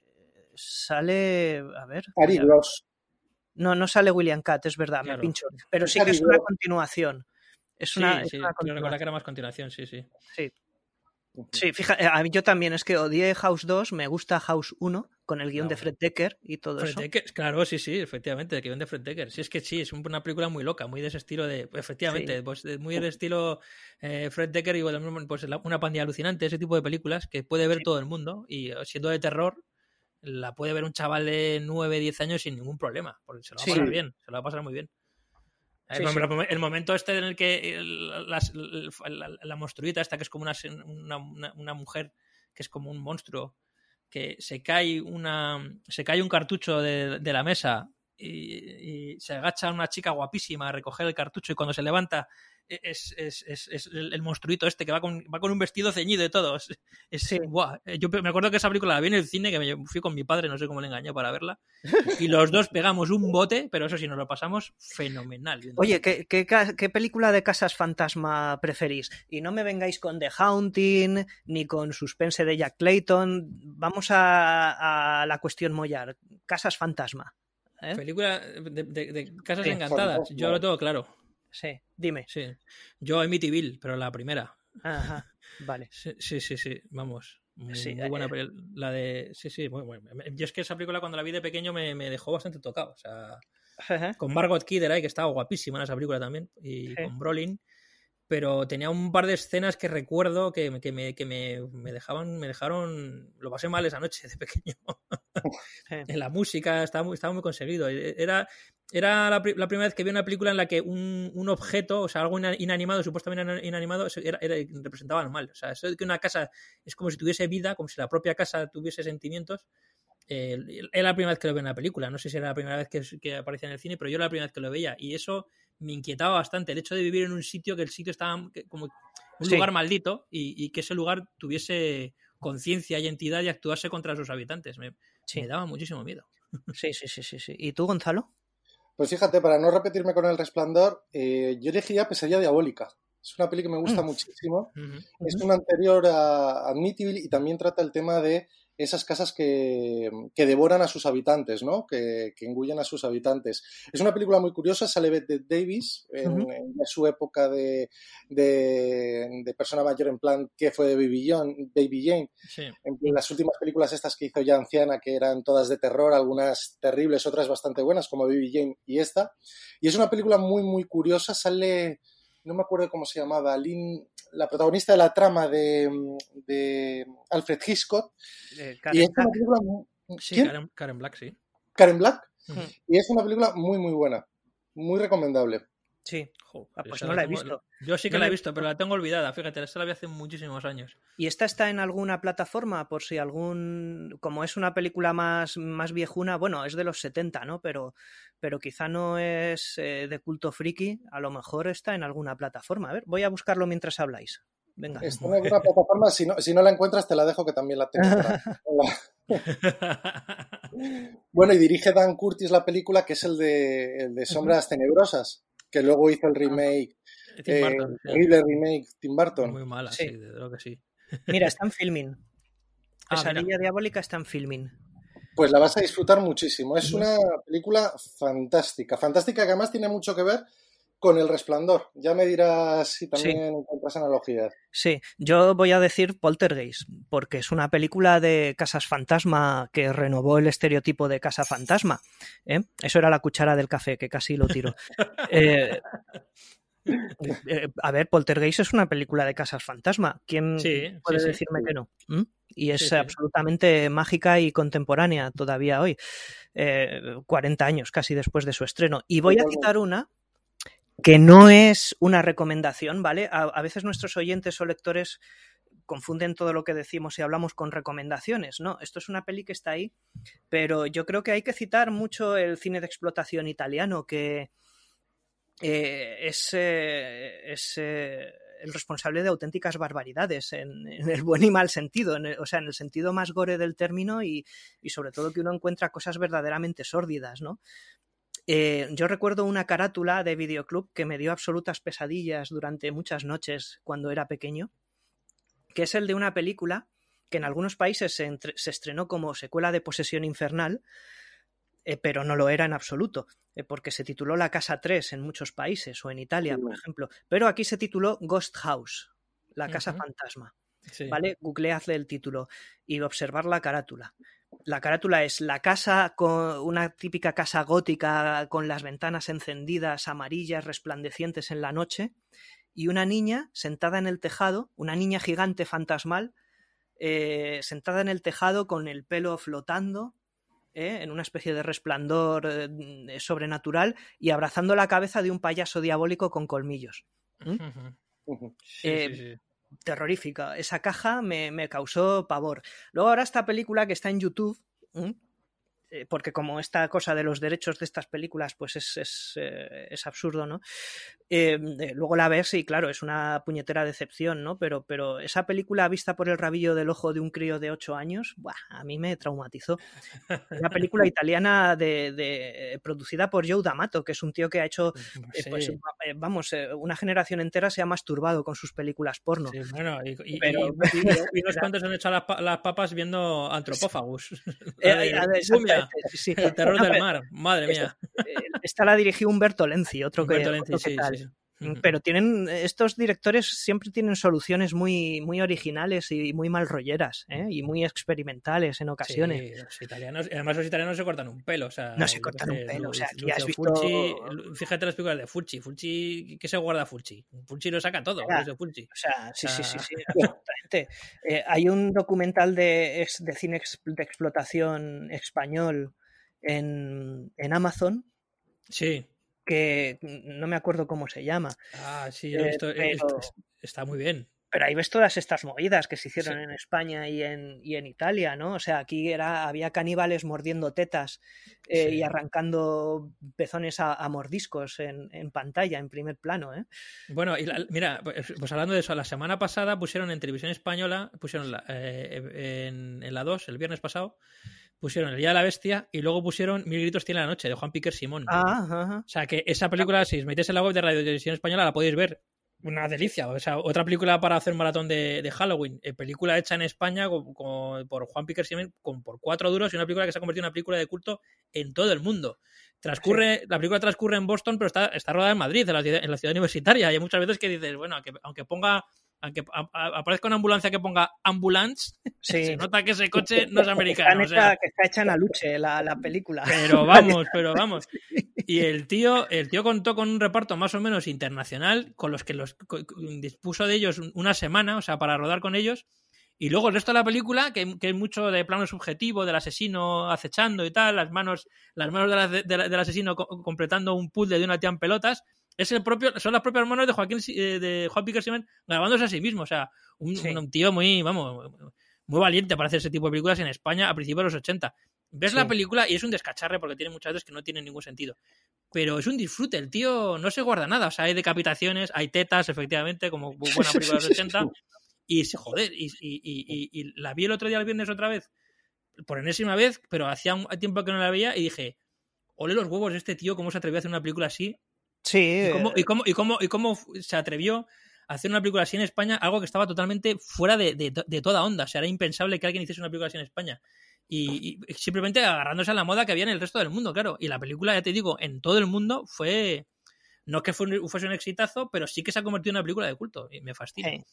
sale. A ver. Ari. Gross. No, no sale William Catt, es verdad, Claro. me pincho. Pero sí que es una continuación. Es Sí, una, es sí, una recordar que continuación. era más continuación, sí, sí. Sí. Sí, fíjate, a mí yo también es que odié House 2, me gusta House 1 con el guion Ah, de. Fred Decker y todo Fred eso. Decker, claro, sí, sí, efectivamente, que de Fred Decker. Sí, es que sí, es una película muy loca, muy de ese estilo de. Efectivamente, Sí. pues muy del estilo eh, Fred Decker y pues una pandilla alucinante, ese tipo de películas que puede ver Sí. todo el mundo y eh, siendo de terror, la puede ver un chaval de 9, 10 años sin ningún problema, porque se lo va a Sí. pasar bien, se lo va a pasar muy bien. Sí, sí. el mom- el momento este en el que las- la, la monstruita esta que es como una, una, mujer que es como un monstruo que se cae una se cae un cartucho de, de la mesa y, y se agacha una chica guapísima a recoger el cartucho y cuando se levanta es, es, es, es el, el monstruito este que va con, va con un vestido ceñido y todo. Es, es- Sí. guau. Eh, Yo me acuerdo que esa película la vi en el cine, que me fui con mi padre, no sé cómo le engañé para verla. Y los dos pegamos un bote, pero eso sí, nos lo pasamos fenomenal. Oye, ¿qué, qué, película de casas fantasma preferís? Y no me vengáis con The Haunting, ni con Suspense de Jack Clayton. Vamos a, a la cuestión mollar. Casas fantasma. ¿eh? Película de, de- de Casas Sí, Encantadas. Yo lo tengo claro. Sí, dime. Sí. Yo Amityville, pero la primera. Ajá. Vale. Sí, sí, sí, sí, vamos. Muy, Sí, muy buena eh, La de. Sí, sí, muy buena. Yo es que esa película cuando la vi de pequeño me, me dejó bastante tocado. O sea, con Margot Kidder ahí, que estaba guapísima en esa película también, y con Brolin. Pero tenía un par de escenas que recuerdo que, me- que, me, que me, me dejaban, me dejaron. Lo pasé mal esa noche de pequeño. en la música estaba muy, estaba muy conseguido. Era, era la, pri- la primera vez que vi una película en la que un, un objeto, o sea, algo ina- inanimado, supuestamente ina- inanimado, era, era- representaba el mal. O sea, eso de que una casa es como si tuviese vida, como si la propia casa tuviese sentimientos. eh, era la primera vez que lo veía en la película. No sé si era la primera vez que, que aparecía en el cine, pero yo era la primera vez que lo veía. Y eso me inquietaba bastante. El hecho de vivir en un sitio que el sitio estaba como un Sí. lugar maldito y, y que ese lugar tuviese conciencia y entidad y actuase contra sus habitantes. Me, Sí. me daba muchísimo miedo. Sí, sí, sí, sí, sí. ¿Y tú, Gonzalo? Pues fíjate, para no repetirme con El Resplandor, eh, yo elegiría Pesadilla Diabólica. Es una peli que me gusta Mm. muchísimo. Es una anterior a Admittable y también trata el tema de esas casas que, que devoran a sus habitantes, ¿no? Que, que engullen a sus habitantes. Es una película muy curiosa, sale Bette Davis en, su época de, de, de persona mayor, en plan, que fue de Baby Jane, Baby Jane. Sí. En las últimas películas estas que hizo ya anciana, que eran todas de terror, algunas terribles, otras bastante buenas, como Baby Jane y esta. Y es una película muy, muy curiosa. Sale, no me acuerdo cómo se llamaba, Lynn, la protagonista de la trama de, de Alfred Hitchcock. Eh, Y Karen es una Black. película. mu- Sí. Karen, Karen Black, sí. Karen Black. Y es una película muy, muy buena. Muy recomendable. Sí. Jo, Ah, pues no la he tengo- visto. Yo sí que No la he visto, pero la tengo olvidada. Fíjate, esa la vi hace muchísimos años. ¿Y esta está en alguna plataforma? Por si algún. Como es una película más, más viejuna, bueno, es de los 70, ¿no? Pero, pero quizá no es eh, de culto friki, a lo mejor está en alguna plataforma. A ver, voy a buscarlo mientras habláis. Venga. Está en alguna plataforma. Si no, si no la encuentras, te la dejo que también la tengo. para- Bueno, y dirige Dan Curtis la película, que es el de, el de Sombras Tenebrosas, que luego hizo el remake, Tim eh, Burton, sí. remake Tim Burton. Muy mala, Sí. sí, desde luego que sí. Mira, está en filming. Ah, Pesadilla mira. Diabólica está en filming. Pues la vas a disfrutar muchísimo. Es una película fantástica, fantástica que además tiene mucho que ver con El Resplandor. Ya me dirás si también encuentras analogías. Sí, yo voy a decir Poltergeist, porque es una película de casas fantasma que renovó el estereotipo de casa fantasma. ¿eh? Eso era la cuchara del café, que casi lo tiro. Eh, eh, a ver, Poltergeist es una película de casas fantasma. ¿Quién Sí, puede sí, sí. decirme que no? ¿Mm? Y es Sí, sí. absolutamente mágica y contemporánea todavía hoy, eh, 40 años casi después de su estreno. Y voy a citar una que no es una recomendación, ¿vale? A, veces nuestros oyentes o lectores confunden todo lo que decimos y hablamos con recomendaciones, ¿no? Esto es una peli que está ahí, pero yo creo que hay que citar mucho el cine de explotación italiano, que eh, es, eh, es eh, el responsable de auténticas barbaridades, en, el buen y mal sentido, o sea, en el sentido más gore del término y, y sobre todo que uno encuentra cosas verdaderamente sórdidas, ¿no? Eh, yo recuerdo una carátula de videoclub que me dio absolutas pesadillas durante muchas noches cuando era pequeño, que es el de una película que en algunos países se, entre- se estrenó como secuela de Posesión Infernal, eh, pero no lo era en absoluto, eh, porque se tituló La Casa 3 en muchos países, o en Italia, por Mm. ejemplo, pero aquí se tituló Ghost House, La Casa. Fantasma. Sí. ¿vale? Googleadle el título y observar la carátula. La carátula es la casa con una típica casa gótica con las ventanas encendidas, amarillas, resplandecientes en la noche, y una niña sentada en el tejado, una niña gigante fantasmal, eh, sentada en el tejado con el pelo flotando, eh, en una especie de resplandor eh, sobrenatural, y abrazando la cabeza de un payaso diabólico con colmillos. ¿Mm? Eh, sí, sí. Terrorífica. Esa caja me, me causó pavor. Luego ahora esta película que está en YouTube. Eh, porque como esta cosa de los derechos de estas películas pues es, es, eh, es absurdo, ¿no? Eh, luego la ves y claro, es una puñetera decepción, ¿no? Pero, pero esa película vista por el rabillo del ojo de un crío de 8 años, ¡buah! a mí me traumatizó. Una película italiana de, de- producida por Joe D'Amato, que es un tío que ha hecho Sí, pues, vamos, una generación entera se ha masturbado con sus películas porno. sí, bueno, y, Pero- y- y- y unos cuantos han hecho las papas viendo Antropófagus. Eh, Sí. el terror del mar. Madre mía. eh, Esta la dirigió Humberto Lenzi, otro que, Humberto Lenzi, otro que sí, tal. sí. Pero tienen, estos directores siempre tienen soluciones muy, muy originales y muy mal rolleras, ¿eh? y muy experimentales en ocasiones. Sí, los italianos, además los italianos se cortan un pelo. O sea, No se cortan un pelo, o sea, aquí has visto- Fulci, fíjate las películas de Fulci. Fulci, ¿qué se guarda Fulci? Fulci lo saca todo, Fulci. O sea, sí, sí, sí, sí, absolutamente. Eh, hay un documental de, de cine de explotación español en, en Amazon Sí. Que no me acuerdo cómo se llama, Ah, sí, yo he Eh, visto. eh, pero- est- Está muy bien. pero ahí ves todas estas movidas que se hicieron Sí. en España y en, y en Italia, ¿no? O sea, aquí era, había caníbales mordiendo tetas eh, Sí. y arrancando pezones a, a mordiscos en, en pantalla, en primer plano, ¿eh? Bueno, y la- mira, pues pues hablando de eso, la semana pasada pusieron en televisión española, pusieron la- eh, en, en la 2, el viernes pasado, pusieron El Día de la Bestia y luego pusieron Mil Gritos Tiene la Noche, de Juan Piquer Simón. Ah, ajá. O sea, que esa película, si os metéis en la web de Radio Televisión Española, la podéis ver. Una delicia. O sea, otra película para hacer un maratón de, de Halloween. Eh, película hecha en España con- con- por Juan Piquer Simón con, por cuatro duros y una película que se ha convertido en una película de culto en todo el mundo. Transcurre, La película transcurre en Boston, pero está, está rodada en Madrid, en la, ciudad, en la ciudad universitaria. Y hay muchas veces que dices, bueno, aunque, aunque ponga. Aunque aparezca una ambulancia que ponga ambulance, Sí. se nota que ese coche no es Está americano. o sea, neta- que está hecha en aluche la, la película. pero vamos, pero vamos. Y el tío, el tío contó con un reparto más o menos internacional, con los que los dispuso de ellos una semana, o sea, para rodar con ellos. Y luego el resto de la película, que, que es mucho de plano subjetivo, del asesino acechando y tal, las manos, las manos de la- de la- del asesino co- completando un puzzle de una tía en pelotas, es el propio, son las propias manos de Joaquín eh, de Juan Piquer grabándose a sí mismo. O sea, un, Sí. un- un tío muy, vamos, muy valiente para hacer ese tipo de películas en España a principios de los 80. Ves la película y es un descacharre porque tiene muchas veces que no tienen ningún sentido. Pero es un disfrute, el tío no se guarda nada. O sea, hay decapitaciones, hay tetas, efectivamente, como bu- buena película de los 80. Y se joder, y, y- y- y- y la vi el otro día el viernes otra vez, por enésima vez, pero hacía un tiempo que no la veía y dije, ole los huevos de este tío, cómo se atrevió a hacer una película así Sí, ¿Y cómo, eh, y cómo, y cómo, y cómo se atrevió a hacer una película así en España? Algo que estaba totalmente fuera de, de- de toda onda. O sea, era impensable que alguien hiciese una película así en España. Y, y simplemente agarrándose a la moda que había en el resto del mundo, claro. Y la película, ya te digo, en todo el mundo fue. No es que fuese un exitazo, pero sí que se ha convertido en una película de culto. Y me fascina. Eh,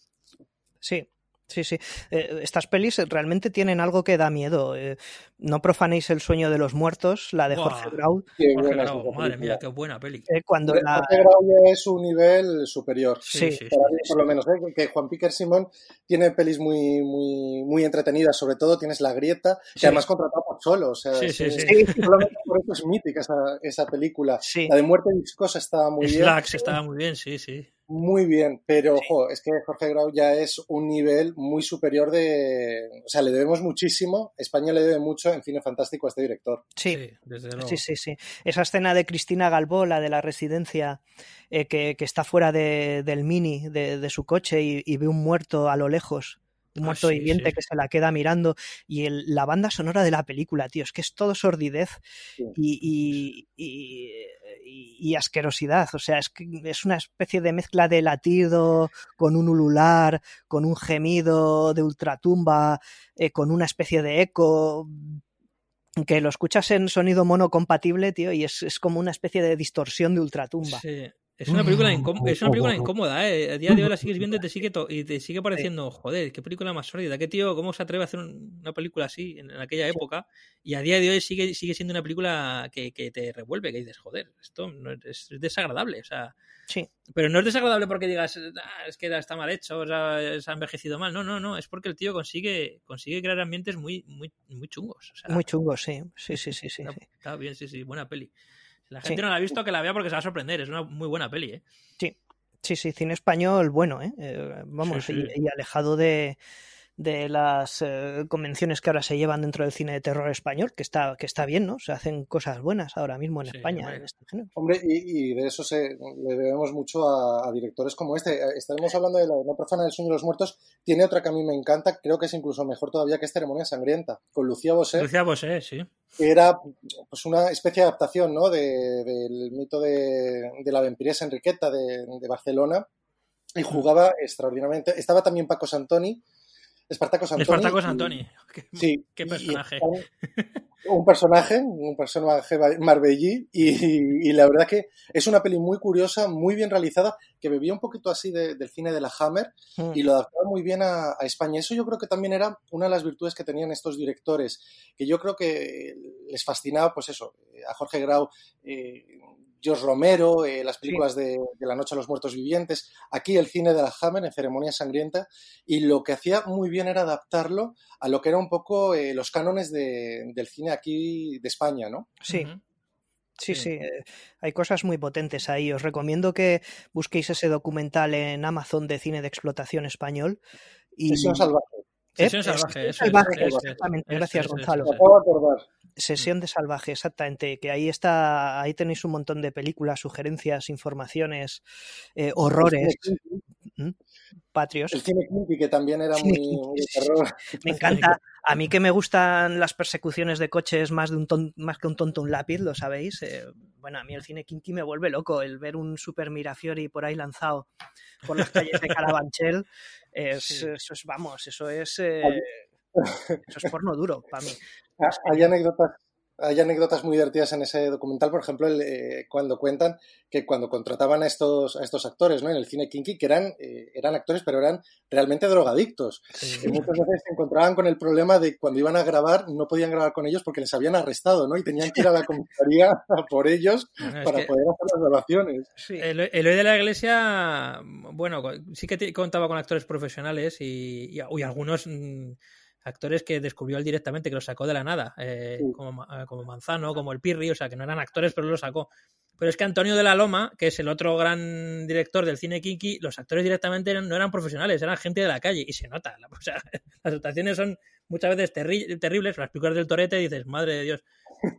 Sí, sí, sí. Eh, estas pelis realmente tienen algo que da miedo. Eh, no profanéis el sueño de los muertos, la de. Jorge Grau, Qué Jorge Grau, madre mía, qué buena peli. eh, cuando Jorge la... Grau ya es un nivel superior. Sí, Para mí, por lo menos, ¿eh? que Juan Piquer Simón tiene pelis muy, muy, muy entretenidas, sobre todo tienes La Grieta, que Sí. además contratado por solo, o sea, Sí, es- sí, sí. Sí, por eso es mítica esa, esa película. sí. La de Muerte Viscosa estaba muy bien, Slacks estaba muy bien, sí, sí. Muy bien, pero ojo, es que Jorge Grau ya es un nivel muy superior de... O sea, le debemos muchísimo, España le debe mucho en cine fantástico a este director. Sí, Sí, desde luego. Sí, sí, sí. Esa escena de Cristina Galbó, la de la residencia, eh, que, que está fuera de- del mini de, de su coche y, y ve un muerto a lo lejos, un Ah, muerto sí, viviente sí. que se la queda mirando. Y el- la banda sonora de la película, tío, es que es todo sordidez Sí. y, y- y- y- asquerosidad. O sea, es es una especie de mezcla de latido con un ulular, con un gemido de ultratumba, eh, con una especie de eco que lo escuchas en sonido monocompatible, tío, y es, es como una especie de distorsión de ultratumba. Sí. Es una película, incóm- es una película incómoda, ¿eh? A día de hoy la sigues viendo y te sigue, y te sigue pareciendo, joder, qué película más sórdida, qué tío, cómo se atreve a hacer un- una película así en, en aquella época. Y a día de hoy sigue, sigue siendo una película que, que te revuelve, que dices, joder, esto no es, es desagradable, o sea. Sí. Pero no es desagradable porque digas, "Ah, es que está mal hecho, o sea, se ha envejecido mal. No, no, no, es porque el tío consigue, consigue crear ambientes muy, muy, muy chungos. O sea, Muy chungo, sí. Sí, sí, sí, sí. está, sí. está bien, sí, sí, buena peli. La Sí. gente no la ha visto, que la vea porque se va a sorprender. Es una muy buena peli, ¿eh? Sí, sí, cine español bueno, ¿eh? Eh, vamos, Sí, y- sí. Y, alejado de, de las eh, convenciones que ahora se llevan dentro del cine de terror español, que está, que está bien, ¿no? Se hacen cosas buenas ahora mismo en Sí, España, hombre. en este género. Hombre, y, y de eso se, le debemos mucho a, a directores como este. Eh, Estaremos hablando de la no profana del sueño de los muertos. Tiene otra que a mí me encanta, creo que es incluso mejor todavía que es Ceremonia Sangrienta, con Lucía Bosé, Lucía Bosé, sí. que era pues una especie de adaptación ¿no? de- del mito de, de la vampiresa Enriqueta de, de Barcelona y jugaba extraordinariamente. Estaba también Paco Santoni, Espartacos Antoni. Espartacos Antoni. Qué, Sí, qué personaje. un personaje, un personaje marbellí y, y la verdad que es una peli muy curiosa, muy bien realizada, que bebía un poquito así de- del cine de la Hammer Mm. y lo adaptaba muy bien a, a España. Eso yo creo que también era una de las virtudes que tenían estos directores, que yo creo que les fascinaba, pues eso, a Jorge Grau, eh, George Romero, eh, las películas de, de La Noche a los Muertos Vivientes, aquí el cine de la Hammer en Ceremonia Sangrienta, y lo que hacía muy bien era adaptarlo a lo que era un poco eh, los cánones de- del cine aquí de España, ¿no? Sí. Sí, Sí. sí, eh, hay cosas muy potentes ahí. Os recomiendo que busquéis ese documental en Amazon de cine de explotación español. Y... Sesión salvaje. ¿Eh? Sesión salvaje, eso es, salvaje, exactamente. eso Gracias, Gonzalo. Sesión de salvaje, exactamente. Que ahí está, ahí tenéis un montón de películas, sugerencias, informaciones, eh, horrores, kinky, patrios. el cine kinky, que también era Cine muy, muy terror. Me encanta. A mí que me gustan las persecuciones de coches más de un ton- más que un tonto un lápiz, lo sabéis. Eh, bueno, a mí el cine kinky me vuelve loco. El ver un Super Mirafiori por ahí lanzado por las calles de Carabanchel, es, Sí. eso es, vamos, eso es, eh, eso es porno duro para mí. Ah, Hay anécdotas, hay anécdotas muy divertidas en ese documental, por ejemplo, el, eh, cuando cuentan que cuando contrataban a estos, a estos actores ¿no? en el cine kinky, que eran, eh, eran actores, pero eran realmente drogadictos. Sí. Que muchas veces se encontraban con el problema de cuando iban a grabar, no podían grabar con ellos porque les habían arrestado, ¿no? Y tenían que ir a la comisaría por ellos para que- poder hacer las grabaciones. Sí. El, el hoy de la iglesia, bueno, sí que contaba con actores profesionales y, y- y algunos mm, actores que descubrió él directamente, que los sacó de la nada, eh, Sí. como, Ma- como Manzano, como el Pirri, o sea, que no eran actores, pero los sacó. Pero es que Antonio de la Loma, que es el otro gran director del cine kinky, los actores directamente eran- no eran profesionales, eran gente de la calle y se nota. la- o sea, las actuaciones son muchas veces terri- terribles, las películas del Torete dices, madre de Dios.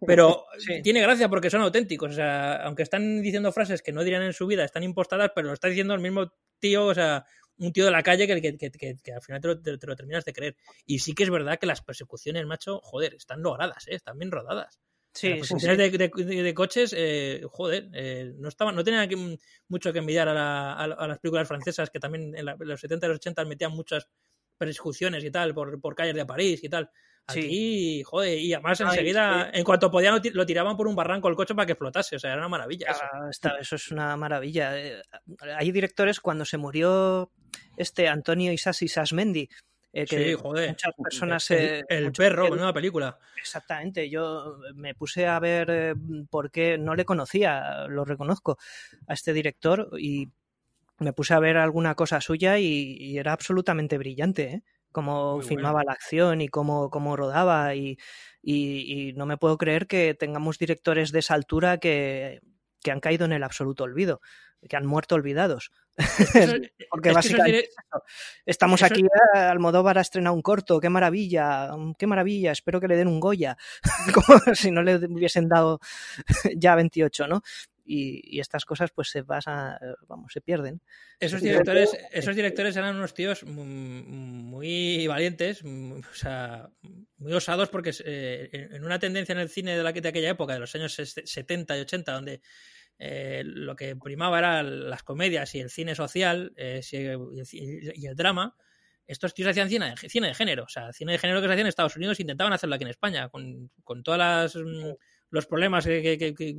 Pero Sí. tiene gracia porque son auténticos. O sea, aunque están diciendo frases que no dirían en su vida, están impostadas, pero lo está diciendo el mismo tío, o sea, un tío de la calle que, que, que- que- que al final te lo, te- te lo terminas de creer. Y sí que es verdad que las persecuciones, macho, joder, están logradas, ¿eh? están bien rodadas. Sí, las sí. persecuciones de, de- de coches, eh, joder, eh, no estaban, no tenían que- mucho que envidiar a, la- a la- a las películas francesas que también en, la- en los 70 y los 80 metían muchas persecuciones y tal por, por calles de París y tal. Sí. Joder, y además Ay, enseguida, en cuanto podían, lo ti- lo tiraban por un barranco el coche para que explotase. O sea, era una maravilla. Eso. Ah, está- eso es una maravilla. Eh, Hay directores, cuando se murió este Antonio Isasi Sasmendi, eh, que Sí, joder. muchas personas... el, eh, el muchas- perro, el- nueva película. Exactamente, yo me puse a ver eh, por qué no le conocía, lo reconozco, a este director y me puse a ver alguna cosa suya y, y era absolutamente brillante, ¿eh? Cómo Muy filmaba la acción y cómo, cómo rodaba y, y- y no me puedo creer que tengamos directores de esa altura que, que han caído en el absoluto olvido, que han muerto olvidados. Eso- Porque básicamente eso. estamos eso- aquí, eh, Almodóvar ha estrenado un corto, qué maravilla, mm, qué maravilla, espero que le den un Goya, como si no le hubiesen dado ya 28, ¿no? Y, y estas cosas pues se pasan, vamos, se pierden. Esos directores, esos directores eran unos tíos mu- muy valientes, o sea, muy osados porque eh, en una tendencia en el cine de, la, de aquella época, de los años ses- 70 y 80, donde eh, lo que primaba eran las comedias y el cine social eh, y, el, drama, estos tíos hacían cine de, cine de género, o sea, cine de género que se hacía en Estados Unidos intentaban hacerlo aquí en España, con, con todas las los problemas que, que- que- que-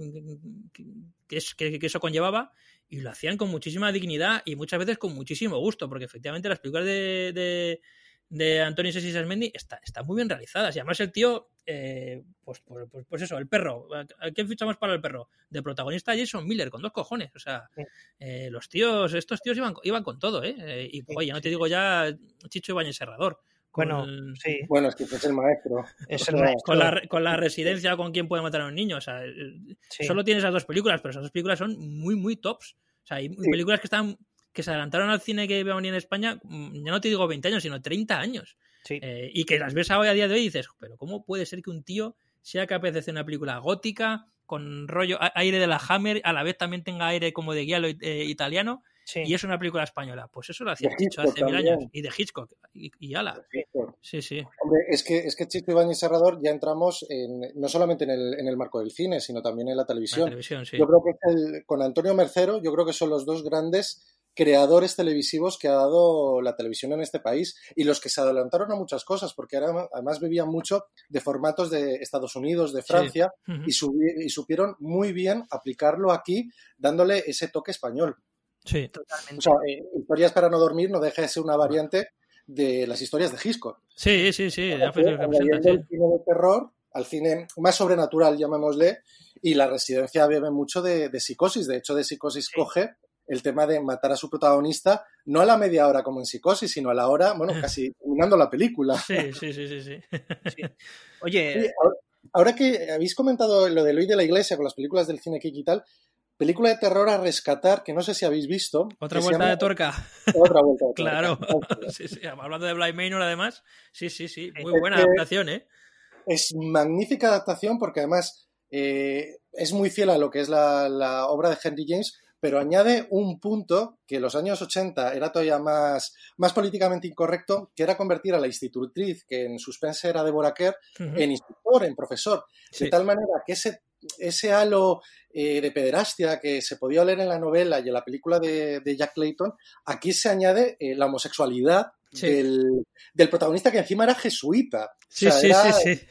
que- que es- que- que eso conllevaba y lo hacían con muchísima dignidad y muchas veces con muchísimo gusto, porque efectivamente las películas de, de, de Antonio Sessi Sasmendi está- están muy bien realizadas. Y además el tío, eh, pues, pues, pues- pues eso, el perro. ¿A quién fichamos para el perro? De protagonista Jason Miller, con dos cojones. O sea, eh, los tíos, estos tíos iban, iban con todo, ¿eh? Eh, y oye, no te digo ya Chicho Ibañez Serrador. Con, Bueno, el- sí, Bueno, es que es el maestro. es o el sea, maestro. con la, re- con la residencia con quién puede matar a un niño. O sea, eh, sí. solo tiene esas dos películas, pero esas dos películas son muy, muy tops. O sea, hay Sí. películas que están que se adelantaron al cine que venía en España, mm, ya no te digo 20 años, sino 30 años. Sí. Eh, y que las ves hoy a día de hoy y dices, pero ¿cómo puede ser que un tío sea capaz de hacer una película gótica, con rollo a- aire de la Hammer, a la vez también tenga aire como de guialo eh, italiano, sí. y es una película española? Pues eso lo hacía Chicho hace mil años. Y de Hitchcock. Y, y ala. Sí, sí. Hombre, es que, es que Chico Ibañez Serrador ya entramos en, no solamente en el, en el marco del cine, sino también en la La televisión. sí. Yo creo que es el- con Antonio Mercero, yo creo que son los dos grandes creadores televisivos que ha dado la televisión en este país y los que se adelantaron a muchas cosas, porque ahora además bebían mucho de formatos de Estados Unidos, de Francia, y, y supieron muy bien aplicarlo aquí, dándole ese toque español. Sí. Totalmente. O sea, eh, Historias para no dormir no deja de ser una variante de las historias de Hitchcock. Sí, sí, sí. ya fue- representa, añadiendo sí. el cine de terror al cine más sobrenatural, llamémosle, y la residencia bebe mucho de, de psicosis. De hecho, de psicosis coge el tema de matar a su protagonista, no a la media hora como en psicosis, sino a la hora, bueno, casi terminando la película. Sí, sí, sí, sí, sí. Oye, Oye, ahora- Ahora que habéis comentado lo de Eloy de la Iglesia con las películas del cine Kiki y tal, película de terror a rescatar, que no sé si habéis visto. Otra vuelta llama- de tuerca. Otra vuelta de tuerca. Claro. Sí, sí. Hablando de Blind Manor, además. Sí, sí, sí. Muy buena que- adaptación, ¿eh? Es magnífica adaptación porque además eh, es muy fiel a lo que es la, la obra de Henry James, pero añade un punto que en los años 80 era todavía más, más políticamente incorrecto, que era convertir a la institutriz, que en suspense era Deborah Kerr, en instructor, en profesor. Sí. De tal manera que ese, ese halo eh, de pederastia que se podía oler en la novela y en la película de, de Jack Clayton, aquí se añade eh, la homosexualidad Sí. del, del protagonista que encima era jesuita. Sí, O sea, sí, era, sí, sí.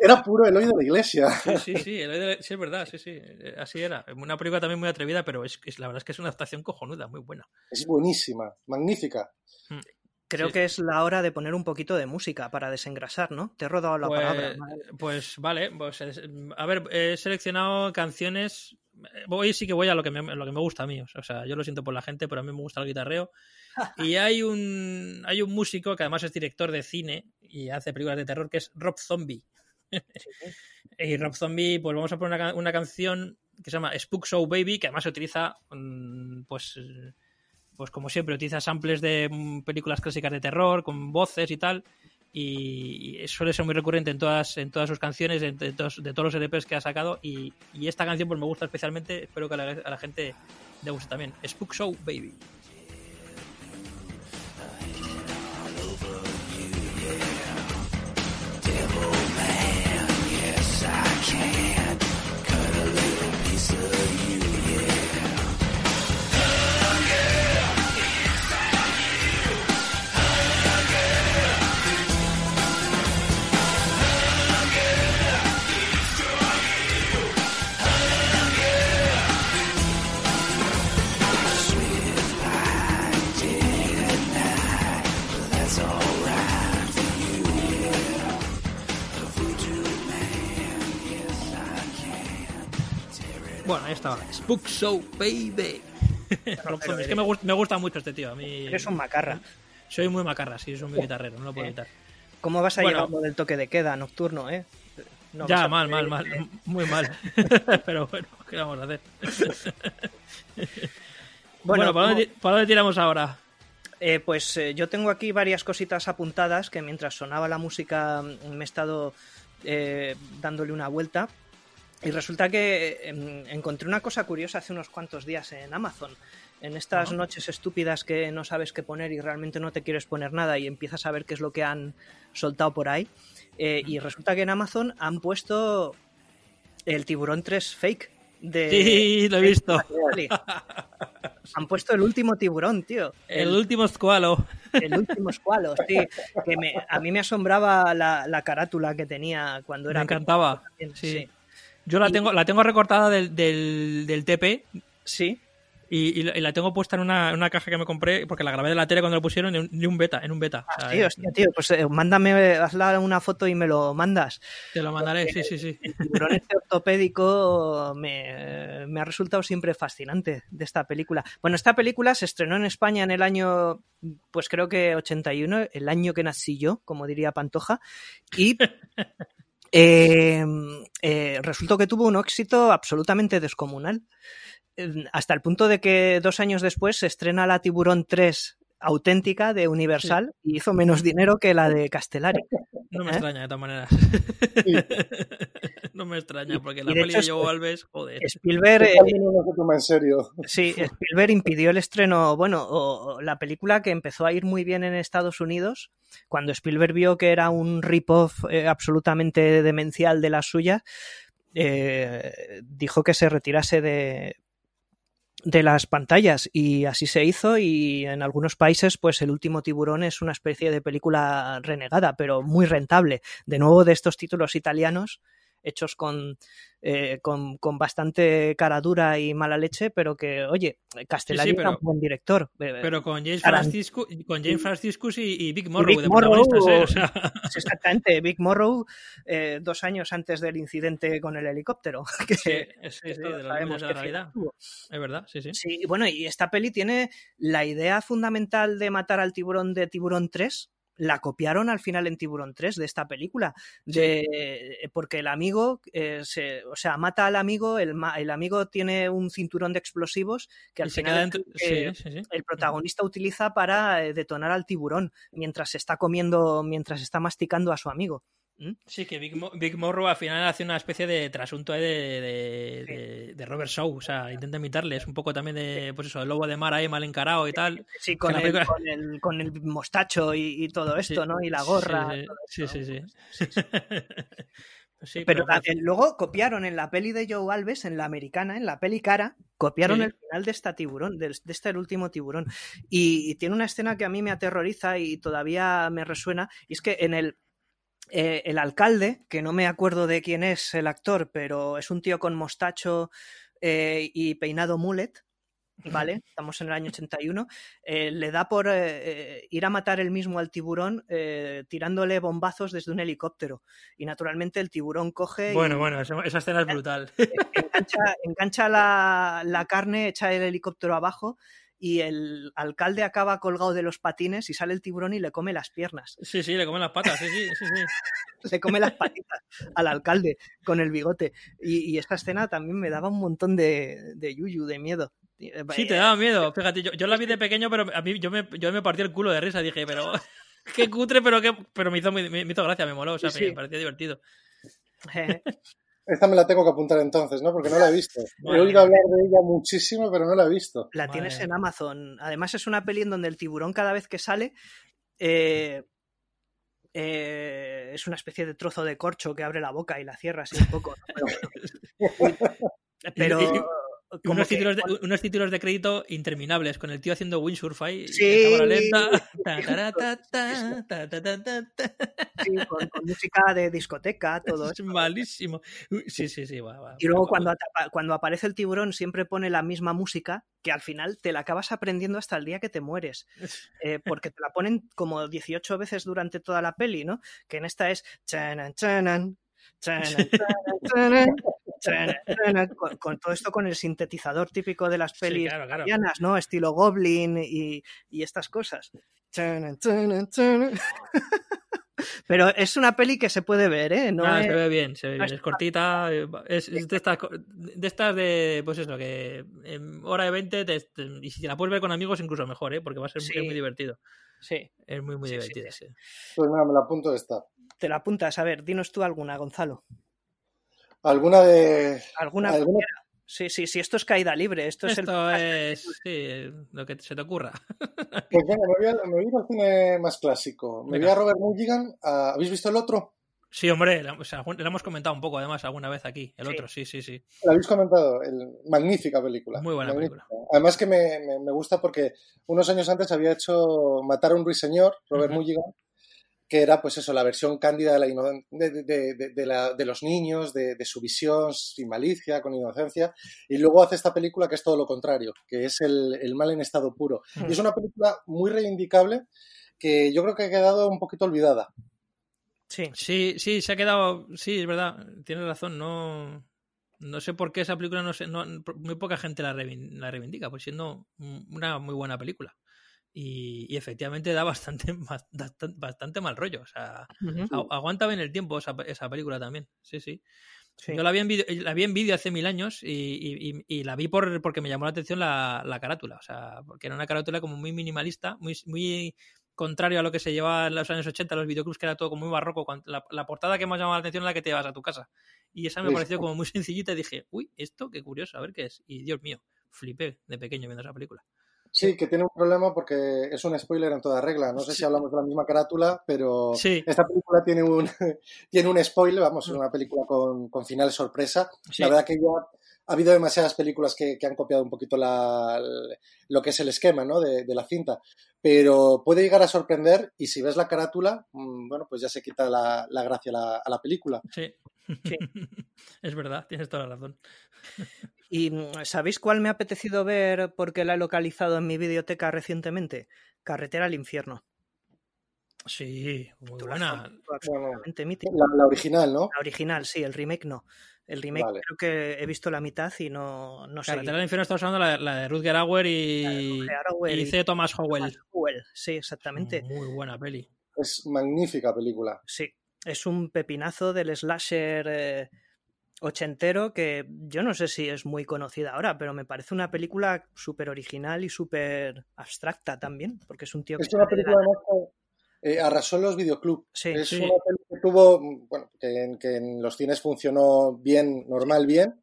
era puro Eloy de la iglesia. Sí, sí, sí, el de- sí, es verdad, sí, sí. eh, Así era. Una película también muy atrevida, pero es, es- la verdad es que es una adaptación cojonuda, muy buena. Es buenísima, magnífica. Creo sí. que es la hora de poner un poquito de música para desengrasar, ¿no? Te he rodado la Pues, palabra. pues vale, pues, es- a ver, he seleccionado canciones. Voy sí que voy a lo que me, lo que me gusta a mí. O sea, yo lo siento por la gente, pero a mí me gusta el guitarreo. Y hay un, hay un músico que además es director de cine y hace películas de terror que es Rob Zombie. y Rob Zombie, pues vamos a poner una, una canción que se llama Spook Show Baby, que además se utiliza, mm, pues, eh, pues como siempre, utiliza samples de mm, películas clásicas de terror, con voces y tal. Y y suele ser muy recurrente en todas, en todas sus canciones, de, todos, los LPs que ha sacado. Y, y esta canción pues me gusta especialmente, espero que a la gente le guste también. Spook Show Baby. Spook Show Baby. Es que me, gust- me gusta mucho este tío. A mí Eres un macarra. soy muy macarra, sí, soy muy guitarrero, no lo puedo Eh, evitar. ¿Cómo vas a Bueno. llevar lo del toque de queda nocturno, eh? No ya, mal, mal, mal. Muy mal. Pero bueno, ¿qué vamos a hacer? Bueno, ¿para, dónde, para dónde tiramos ahora? Eh, pues eh, yo tengo aquí varias cositas apuntadas que mientras sonaba la música mm, me he estado eh, dándole una vuelta. Y resulta que eh, encontré una cosa curiosa hace unos cuantos días en Amazon. En estas noches estúpidas que no sabes qué poner y realmente no te quieres poner nada y empiezas a ver qué es lo que han soltado por ahí. Eh, y resulta que en Amazon han puesto el tiburón 3 fake. De, Sí, lo he visto. Han puesto el último tiburón, tío. El último Squalo. El último escualo, sí. Que me- a mí me asombraba la, la carátula que tenía cuando Me era. encantaba. pequeño, Sí. Sí. Yo la Y- tengo, la tengo recortada del, del, del TP Sí. y, y la- tengo puesta en una, en una caja que me compré porque la grabé de la tele cuando la pusieron en un, en un beta. En un beta. O sea, Sí, hostia, tío, pues eh, mándame, hazla una foto y me lo mandas. Te lo mandaré, sí, sí, sí. El tiburón este ortopédico me, me ha resultado siempre fascinante de esta película. Bueno, esta película se estrenó en España en el año, pues creo que 81, el año que nací yo, como diría Pantoja, y eh, eh, resultó que tuvo un éxito absolutamente descomunal. Eh, Hasta el punto de que dos años después se estrena la Tiburón 3 auténtica de Universal y hizo menos dinero que la de Castellari. No me ¿Eh? extraña de todas maneras. no me extraña porque Y la de peli hecho de Joe Alves, joder. Spielberg, eh, Alguien no se toma en serio. Sí, Spielberg impidió el estreno, bueno, o- o la película que empezó a ir muy bien en Estados Unidos, cuando Spielberg vio que era un rip-off eh, absolutamente demencial de la suya, eh, dijo que se retirase de, de las pantallas y así se hizo y en algunos países pues el último tiburón es una especie de película renegada pero muy rentable. De nuevo de estos títulos italianos hechos con, eh, con, con bastante cara dura y mala leche pero que oye Castellari Sí, sí, era un buen director eh, Pero con James Franciscus, con James Franciscus y, y Big Morrow Big de Morrow, protagonistas, ¿eh? O sea, Sí, exactamente Big Morrow eh, dos años antes del incidente con el helicóptero que, sí, de los sabemos de la realidad. Es verdad, sí, sí. Sí, bueno, y esta peli tiene la idea fundamental de matar al tiburón de Tiburón 3. La copiaron al final en Tiburón 3 de esta película. De, Porque el amigo, eh, se, o sea, mata al amigo, el, el amigo tiene un cinturón de explosivos que al Y final dentro- el que sí, sí, sí. el protagonista utiliza para eh, detonar al tiburón mientras está comiendo, mientras está masticando a su amigo. ¿Mm? Sí, que Big, Mo- Big Morrow al final hace una especie de trasunto de, de, de- de Robert Shaw, o sea, intenta imitarle, es un poco también de, pues eso, el lobo de mar ahí mal encarado y tal. Sí, con, el, película- con, el, con el mostacho y, y todo esto, Sí, ¿no? Y la gorra. Sí, sí, sí. Pues Pero luego copiaron en la peli de Joe Alves, en la americana, en la peli cara, copiaron el final de esta tiburón, de, de este el último tiburón. Y, y tiene una escena que a mí me aterroriza y todavía me resuena, y es que en el eh, el alcalde, que no me acuerdo de quién es el actor, pero es un tío con mostacho eh, y peinado mullet, ¿vale? Estamos en el año 81. eh, le da por eh, ir a matar él mismo al tiburón eh, tirándole bombazos desde un helicóptero. Y naturalmente el tiburón coge y Bueno, bueno, esa, esa escena es brutal. engancha, engancha la, la carne, echa el helicóptero abajo y el alcalde acaba colgado de los patines y sale el tiburón y le come las piernas. Sí, sí, le comen las patas, sí, sí, sí. sí. Le come las patitas al alcalde con el bigote. Y, y esta escena también me daba un montón de, de yuyu, de miedo. Sí, te daba miedo. Fíjate, yo, yo la vi de pequeño, pero a mí yo me, yo me partí el culo de risa. Dije, pero qué cutre, pero qué, pero me hizo, me, me hizo gracia, me moló, o sea, Sí, me sí. pareció divertido. Eh, Esta me la tengo que apuntar entonces, ¿no? Porque no la he visto. He Madre oído mía. hablar de ella muchísimo, pero no la he visto. La Madre tienes mía. en Amazon. Además, es una peli en donde el tiburón, cada vez que sale, eh, eh, es una especie de trozo de corcho que abre la boca y la cierra así un poco. ¿no? Pero, pero unos, que- títulos de, unos títulos de crédito interminables, con el tío haciendo windsurf ahí, Sí. cámara lenta. Sí, con, con música de discoteca, todo Es eso. malísimo. Sí, sí, sí, va, va. Y luego cuando, atapa- cuando aparece el tiburón siempre pone la misma música que al final te la acabas aprendiendo hasta el día que te mueres. Eh, porque te la ponen como 18 veces durante toda la peli, ¿no? Que en esta es... chanan, chanan, chanan, chanan, chanan, con, con todo esto con el sintetizador típico de las Sí, pelis claro, claro. italianas, ¿no? Estilo Goblin y, y estas cosas. Pero es una peli que se puede ver, ¿eh? No Ah, es- se ve bien, se ve bien. es cortita, eh, es, es de, estas, de estas de, pues eso, que en hora de 20, te- te- y si la puedes ver con amigos, incluso mejor, ¿eh? porque va a ser Sí. muy divertido. Sí, Es muy, muy Sí, sí, divertida, sí. sí. Pues mira, me la apunto esta. te la apuntas. A ver, dinos tú alguna, Gonzalo. ¿Alguna de. ¿Alguna? Sí, sí, sí, esto es caída libre. Esto, es el es sí, lo que se te ocurra. Pues venga, me voy, a- me voy a ir al cine más clásico. Me voy Venga. a Robert Mulligan. a- ¿Habéis visto el otro? Sí, hombre, o sea, lo hemos comentado un poco además alguna vez aquí, el Sí. otro, sí, sí, sí. La habéis comentado. El... Magnífica película. Muy buena Magnífica. Además que me, me- me gusta porque unos años antes había hecho Matar a un ruiseñor, Robert Ujú. Mulligan, que era pues eso, la versión cándida de, la de, de- de- de la- de los niños, de, su visión sin malicia, con inocencia, y luego hace esta película que es todo lo contrario, que es el, el mal en estado puro. Y es una película muy reivindicable que yo creo que ha quedado un poquito olvidada. Sí, Sí, sí, se ha quedado, sí, es verdad, tienes razón, no, no sé por qué esa película no sé, no, muy poca gente la reivindica, pues siendo una muy buena película. Y, y efectivamente da bastante, bastante, bastante mal rollo, o sea, aguanta bien el tiempo esa, esa película también, sí, sí. Sí. Yo la vi en vídeo, la vi en vídeo hace mil años y, y- y- y la vi por, porque me llamó la atención la, la carátula. O sea, porque era una carátula como muy minimalista, muy, muy contrario a lo que se llevaba en los años 80, los videoclubs, que era todo como muy barroco. La, la portada que más llamaba la atención es la que te llevas a tu casa. Y esa me pareció como muy sencillita y dije, uy, esto qué curioso, a ver qué es. Y Dios mío, flipé de pequeño viendo esa película. Sí, que tiene un problema porque es un spoiler en toda regla. No sé si Sí. hablamos de la misma carátula, pero Sí. esta película tiene un, tiene un spoiler, vamos, es una película con, con final sorpresa. Sí. La verdad que ya ha habido demasiadas películas que, que han copiado un poquito la, lo que es el esquema ¿no? de, de la cinta, pero puede llegar a sorprender y si ves la carátula, mm, bueno, pues ya se quita la, la gracia a la, a la película. Sí. Sí. es verdad, tienes toda la razón. ¿Y mm, sabéis cuál me ha apetecido ver porque la he localizado en mi videoteca recientemente? Carretera al infierno. Sí, muy Tú la has buena. La, la original, ¿no? La original, sí, el remake no. El remake Vale. creo que he visto la mitad y no, no sé. Carretera al infierno está usando la, la de Rutger Hauer y, y y C. Thomas Howell. Sí, exactamente. Muy buena peli. Es magnífica película. Sí, es un pepinazo del slasher eh, ochentero que yo no sé si es muy conocida ahora, pero me parece una película súper original y súper abstracta también, porque es un tío que Es una la película que, eh, arrasó en los videoclubs. Sí, es sí. una película que tuvo, mm, bueno, que en, que en los cines funcionó bien, normal, bien,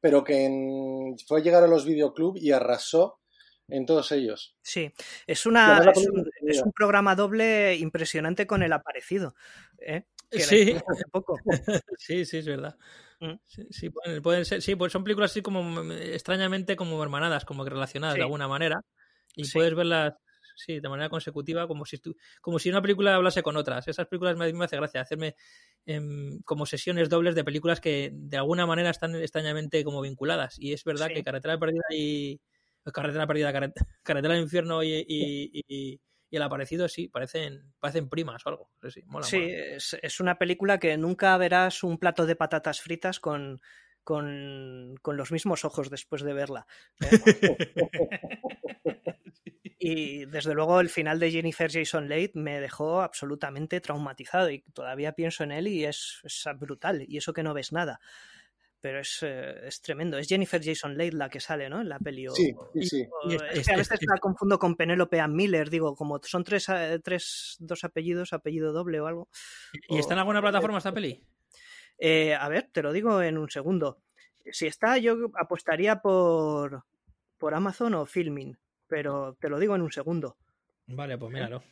pero que en- fue llegar a los videoclubs y arrasó en todos ellos. Sí, es, una, es, un, es un programa doble impresionante con el aparecido. ¿eh? Que Sí. poco. Sí, sí, es verdad. Mm. Sí, sí, pueden, pueden ser, sí, pues son películas así como mm, extrañamente como hermanadas, como que relacionadas Sí. de alguna manera. Y Sí. puedes verlas sí, de manera consecutiva, como si estu- como si una película hablase con otras. Esas películas me, me hace gracia hacerme em, como sesiones dobles de películas que de alguna manera están extrañamente como vinculadas. Y es verdad Sí. que Carretera Perdida y Carretera Perdida, Carret- Carretera al Infierno y, y- y- y El Aparecido sí, parecen, parecen primas o algo. Sí, sí, mola, Sí, mola. es, es una película que nunca verás un plato de patatas fritas con, con, con los mismos ojos después de verla. ¿eh? Y desde luego el final de Jennifer Jason Leigh me dejó absolutamente traumatizado y todavía pienso en él y es, es brutal. Y eso que no ves nada. Pero es, eh, es tremendo. Es Jennifer Jason Leigh la que sale, ¿no? En la peli. o- Sí, sí, sí. o- Y es es- que a es- veces es- la confundo con Penélope Ann Miller. Digo, como son tres, eh, tres, dos apellidos, apellido doble o algo. ¿Y está en alguna plataforma esta peli? Eh, a ver, te lo digo en un segundo. Si está, yo apostaría por, por Amazon o Filmin, pero te lo digo en un segundo. Vale, pues míralo.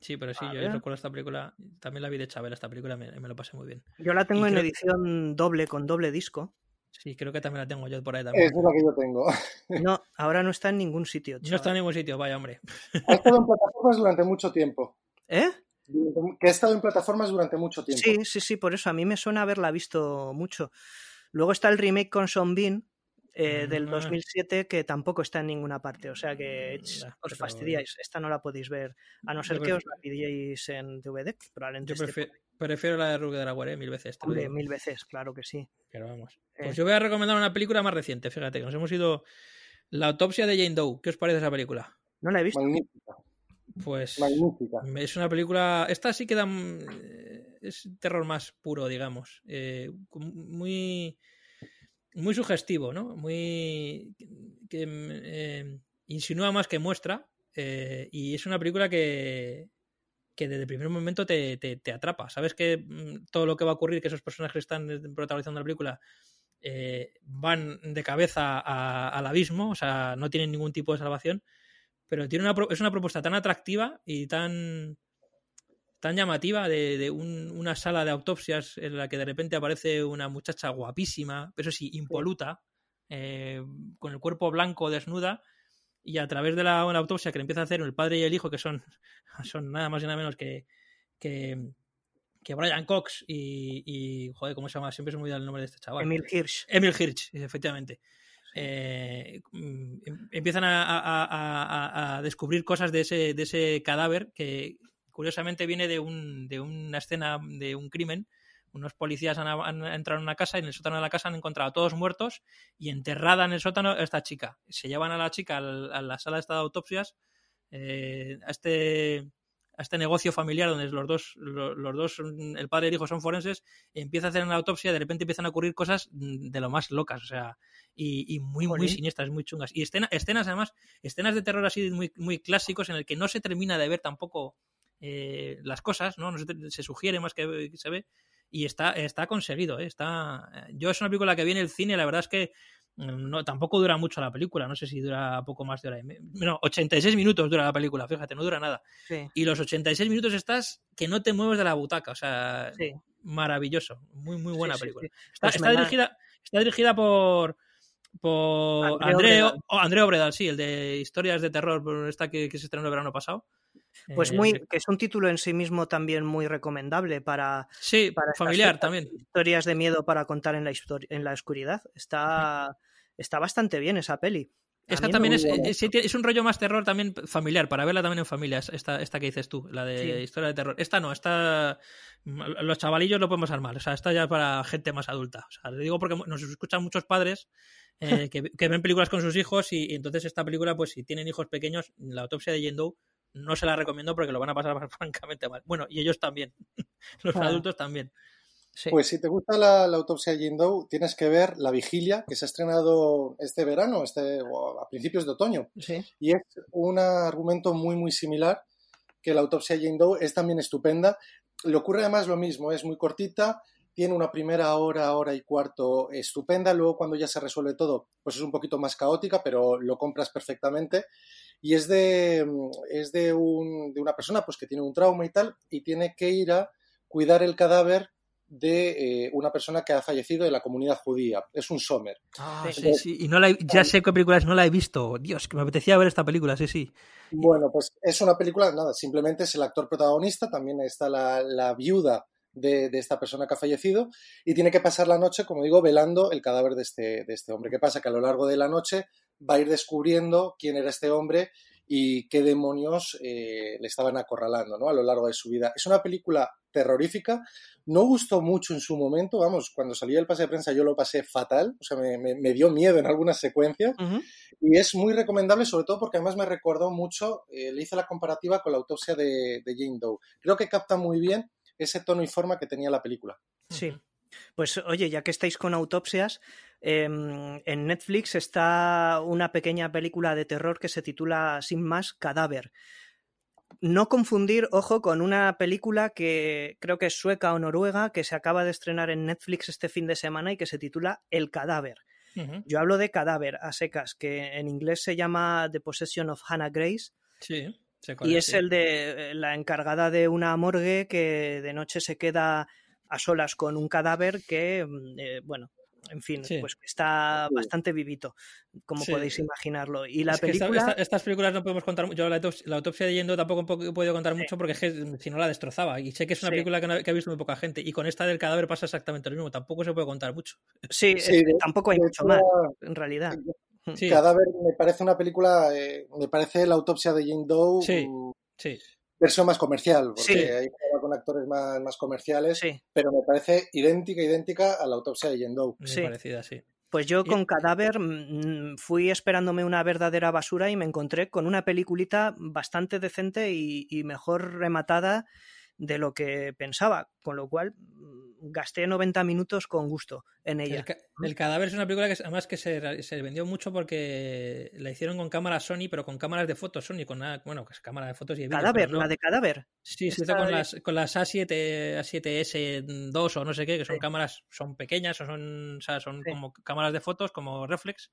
Sí, pero sí, A yo ver. recuerdo esta película, también la vi de Chabela, esta película me, me lo pasé muy bien. Yo la tengo Y en edición doble con doble disco. Sí, creo que también la tengo yo por ahí Esa también. es la que yo tengo. No, ahora no está en ningún sitio. No está chaval. en ningún sitio, vaya hombre. Ha estado en plataformas durante mucho tiempo. ¿Eh? Que ha estado en plataformas durante mucho tiempo. Sí, sí, sí, por eso a mí me suena haberla visto mucho. Luego está el remake con Sean Bean eh, del Ah. 2007 que tampoco está en ninguna parte, o sea que ch, os pero- fastidiáis. Esta no la podéis ver, a no ser Yo que os la pidierais en DVD, probablemente Yo esté prefi- prefiero la de Rutger Hauer, eh, mil veces. Hombre, mil veces, claro que sí. Pero vamos. Eh. Pues yo voy a recomendar una película más reciente, fíjate, que nos hemos ido... La autopsia de Jane Doe. ¿Qué os parece esa película? No la he visto. Magnífica, Pues magnífica. es una película... Esta sí que da... eh, Es terror más puro, digamos. Eh, muy... Muy sugestivo, ¿no? Muy... que eh, insinúa más que muestra. eh, y es una película que que desde el primer momento te, te- te atrapa. Sabes que mm, todo lo que va a ocurrir, que esos personajes que están protagonizando la película eh, van de cabeza a- al abismo, o sea, no tienen ningún tipo de salvación, pero tiene una, es una propuesta tan atractiva y tan tan llamativa de, de un- una sala de autopsias en la que de repente aparece una muchacha guapísima, pero sí, impoluta, eh, con el cuerpo blanco, desnuda, y a través de la, autopsia que le empieza a hacer el padre y el hijo, que son, son nada más y nada menos que, que, que Brian Cox y, y, joder, ¿cómo se llama? Siempre se me olvida el nombre de este chaval. Emil Hirsch. Emil Hirsch, efectivamente. Eh, mm, em- empiezan a, a- a- a- a descubrir cosas de ese, de ese cadáver que curiosamente viene de, un, de una escena de un crimen. Unos policías han, han entrado en una casa y en el sótano de la casa han encontrado a todos muertos y enterrada en el sótano esta chica. Se llevan a la chica a la sala esta de autopsias, eh, a este a este negocio familiar donde los dos, lo- los, dos, el padre y el hijo son forenses, empieza a hacer una autopsia, de repente empiezan a ocurrir cosas de lo más locas, o sea, y, y muy, muy siniestras, muy chungas. Y escena- escenas, además, escenas de terror así muy, muy clásicos en el que no se termina de ver tampoco eh, las cosas, ¿no? no se, se sugiere más que, se ve. Y está, está conseguido, ¿eh? está. Yo es una película que viene el cine, la verdad es que mm, no, tampoco dura mucho la película, no sé si dura poco más de hora y media. No, 86 minutos dura la película, fíjate, no dura nada. Sí, Y los 86 minutos estás que no te mueves de la butaca, o sea, sí. maravilloso, muy muy buena Sí, película. Está, Pues está dirigida, está dirigida por por André André, Obredal. o- André Obredal, sí, el de historias de terror, por esta que, que se estrenó el verano pasado. Pues Eh, muy, que es un título en sí mismo también muy recomendable para, sí, para familiar también. historias de miedo para contar en la, histori- en la oscuridad. Está, está bastante bien esa peli. A Esta también es, gustó. es, un rollo más terror también familiar, para verla también en familia, es- esta, esta que dices tú, la de Sí. historia de terror. Esta no, esta los chavalillos lo podemos armar, o sea, esta ya para gente más adulta. O sea, lo digo porque nos escuchan muchos padres eh, que, que ven películas con sus hijos y, y entonces esta película, pues si tienen hijos pequeños, la autopsia de Jane Doe no se la recomiendo porque lo van a pasar francamente mal. Bueno, y ellos también, los Ah. adultos también. Sí. Pues si te gusta la, la autopsia de Jane Doe, tienes que ver La Vigilia, que se ha estrenado este verano, este, o a principios de otoño. Sí. Y es un argumento muy, muy similar, que la autopsia de Jane Doe es también estupenda. Le ocurre además lo mismo, es muy cortita, tiene una primera hora, hora y cuarto estupenda, luego cuando ya se resuelve todo, pues es un poquito más caótica, pero lo compras perfectamente. Y es de, es de, un, de una persona pues, que tiene un trauma y tal, y tiene que ir a cuidar el cadáver de eh, una persona que ha fallecido de la comunidad judía. Es un Sommer. Ah, Sí. sí, sí. Y no la he- ya sé qué película es, no la he visto. Dios, que me apetecía ver esta película, sí, sí. Bueno, pues es una película, nada, simplemente es el actor protagonista, también está la, la viuda de, de esta persona que ha fallecido y tiene que pasar la noche, como digo, velando el cadáver de este, de este hombre. ¿Qué pasa? Que a lo largo de la noche va a ir descubriendo quién era este hombre y qué demonios eh, le estaban acorralando ¿no? a lo largo de su vida. Es una película terrorífica, no gustó mucho en su momento, vamos, cuando salió el pase de prensa yo lo pasé fatal, o sea, me, me- me dio miedo en algunas secuencias. Y es muy recomendable, sobre todo porque además me recordó mucho, eh, le hice la comparativa con la autopsia de, de Jane Doe. Creo que capta muy bien ese tono y forma que tenía la película. Sí. Pues oye, ya que estáis con autopsias, em, en Netflix está una pequeña película de terror que se titula Sin más, Cadáver. No confundir, ojo, con una película que creo que es sueca o noruega, que se acaba de estrenar en Netflix este fin de semana y que se titula El Cadáver. Yo hablo de Cadáver a secas, que en inglés se llama The Possession of Hannah Grace Sí, y es sí. el de eh, la encargada de una morgue que de noche se queda a solas con un cadáver que, mm, eh, bueno, en fin, Sí. pues que está bastante vivito, como Sí. podéis imaginarlo. Y la Es que esta- película... esta- estas películas no podemos contar mucho. Yo la, autopsia, la autopsia de Yendo tampoco he podido contar mucho porque es que si no la destrozaba. Y sé que es una Sí. película que, no- que ha visto muy poca gente. Y con esta del cadáver pasa exactamente lo mismo. Tampoco se puede contar mucho. Sí, Sí, es- de- tampoco hay mucho hecho, más, en realidad. Sí, Cadáver me parece una película, eh, me parece la autopsia de Jane Doe Sí. mm, sí. versión más comercial, porque Sí. hay con actores más, más comerciales, Sí, pero me parece idéntica, idéntica a la autopsia de Jane Doe. Muy Sí. parecida, sí. pues yo Y- con Cadáver mm, fui esperándome una verdadera basura y me encontré con una peliculita bastante decente y, y mejor rematada de lo que pensaba, con lo cual mm, gasté 90 minutos con gusto en ella. El, ca- el cadáver es una película que además que se, se vendió mucho porque la hicieron con cámaras Sony, pero con cámaras de fotos Sony, con una, bueno, que es cámara de fotos y de Cadáver, no- la de Cadáver. Sí, se hizo con de- las, con las A7, A7S2 o no sé qué, que son Sí. cámaras, son pequeñas o son, o sea, son Sí. como cámaras de fotos, como reflex,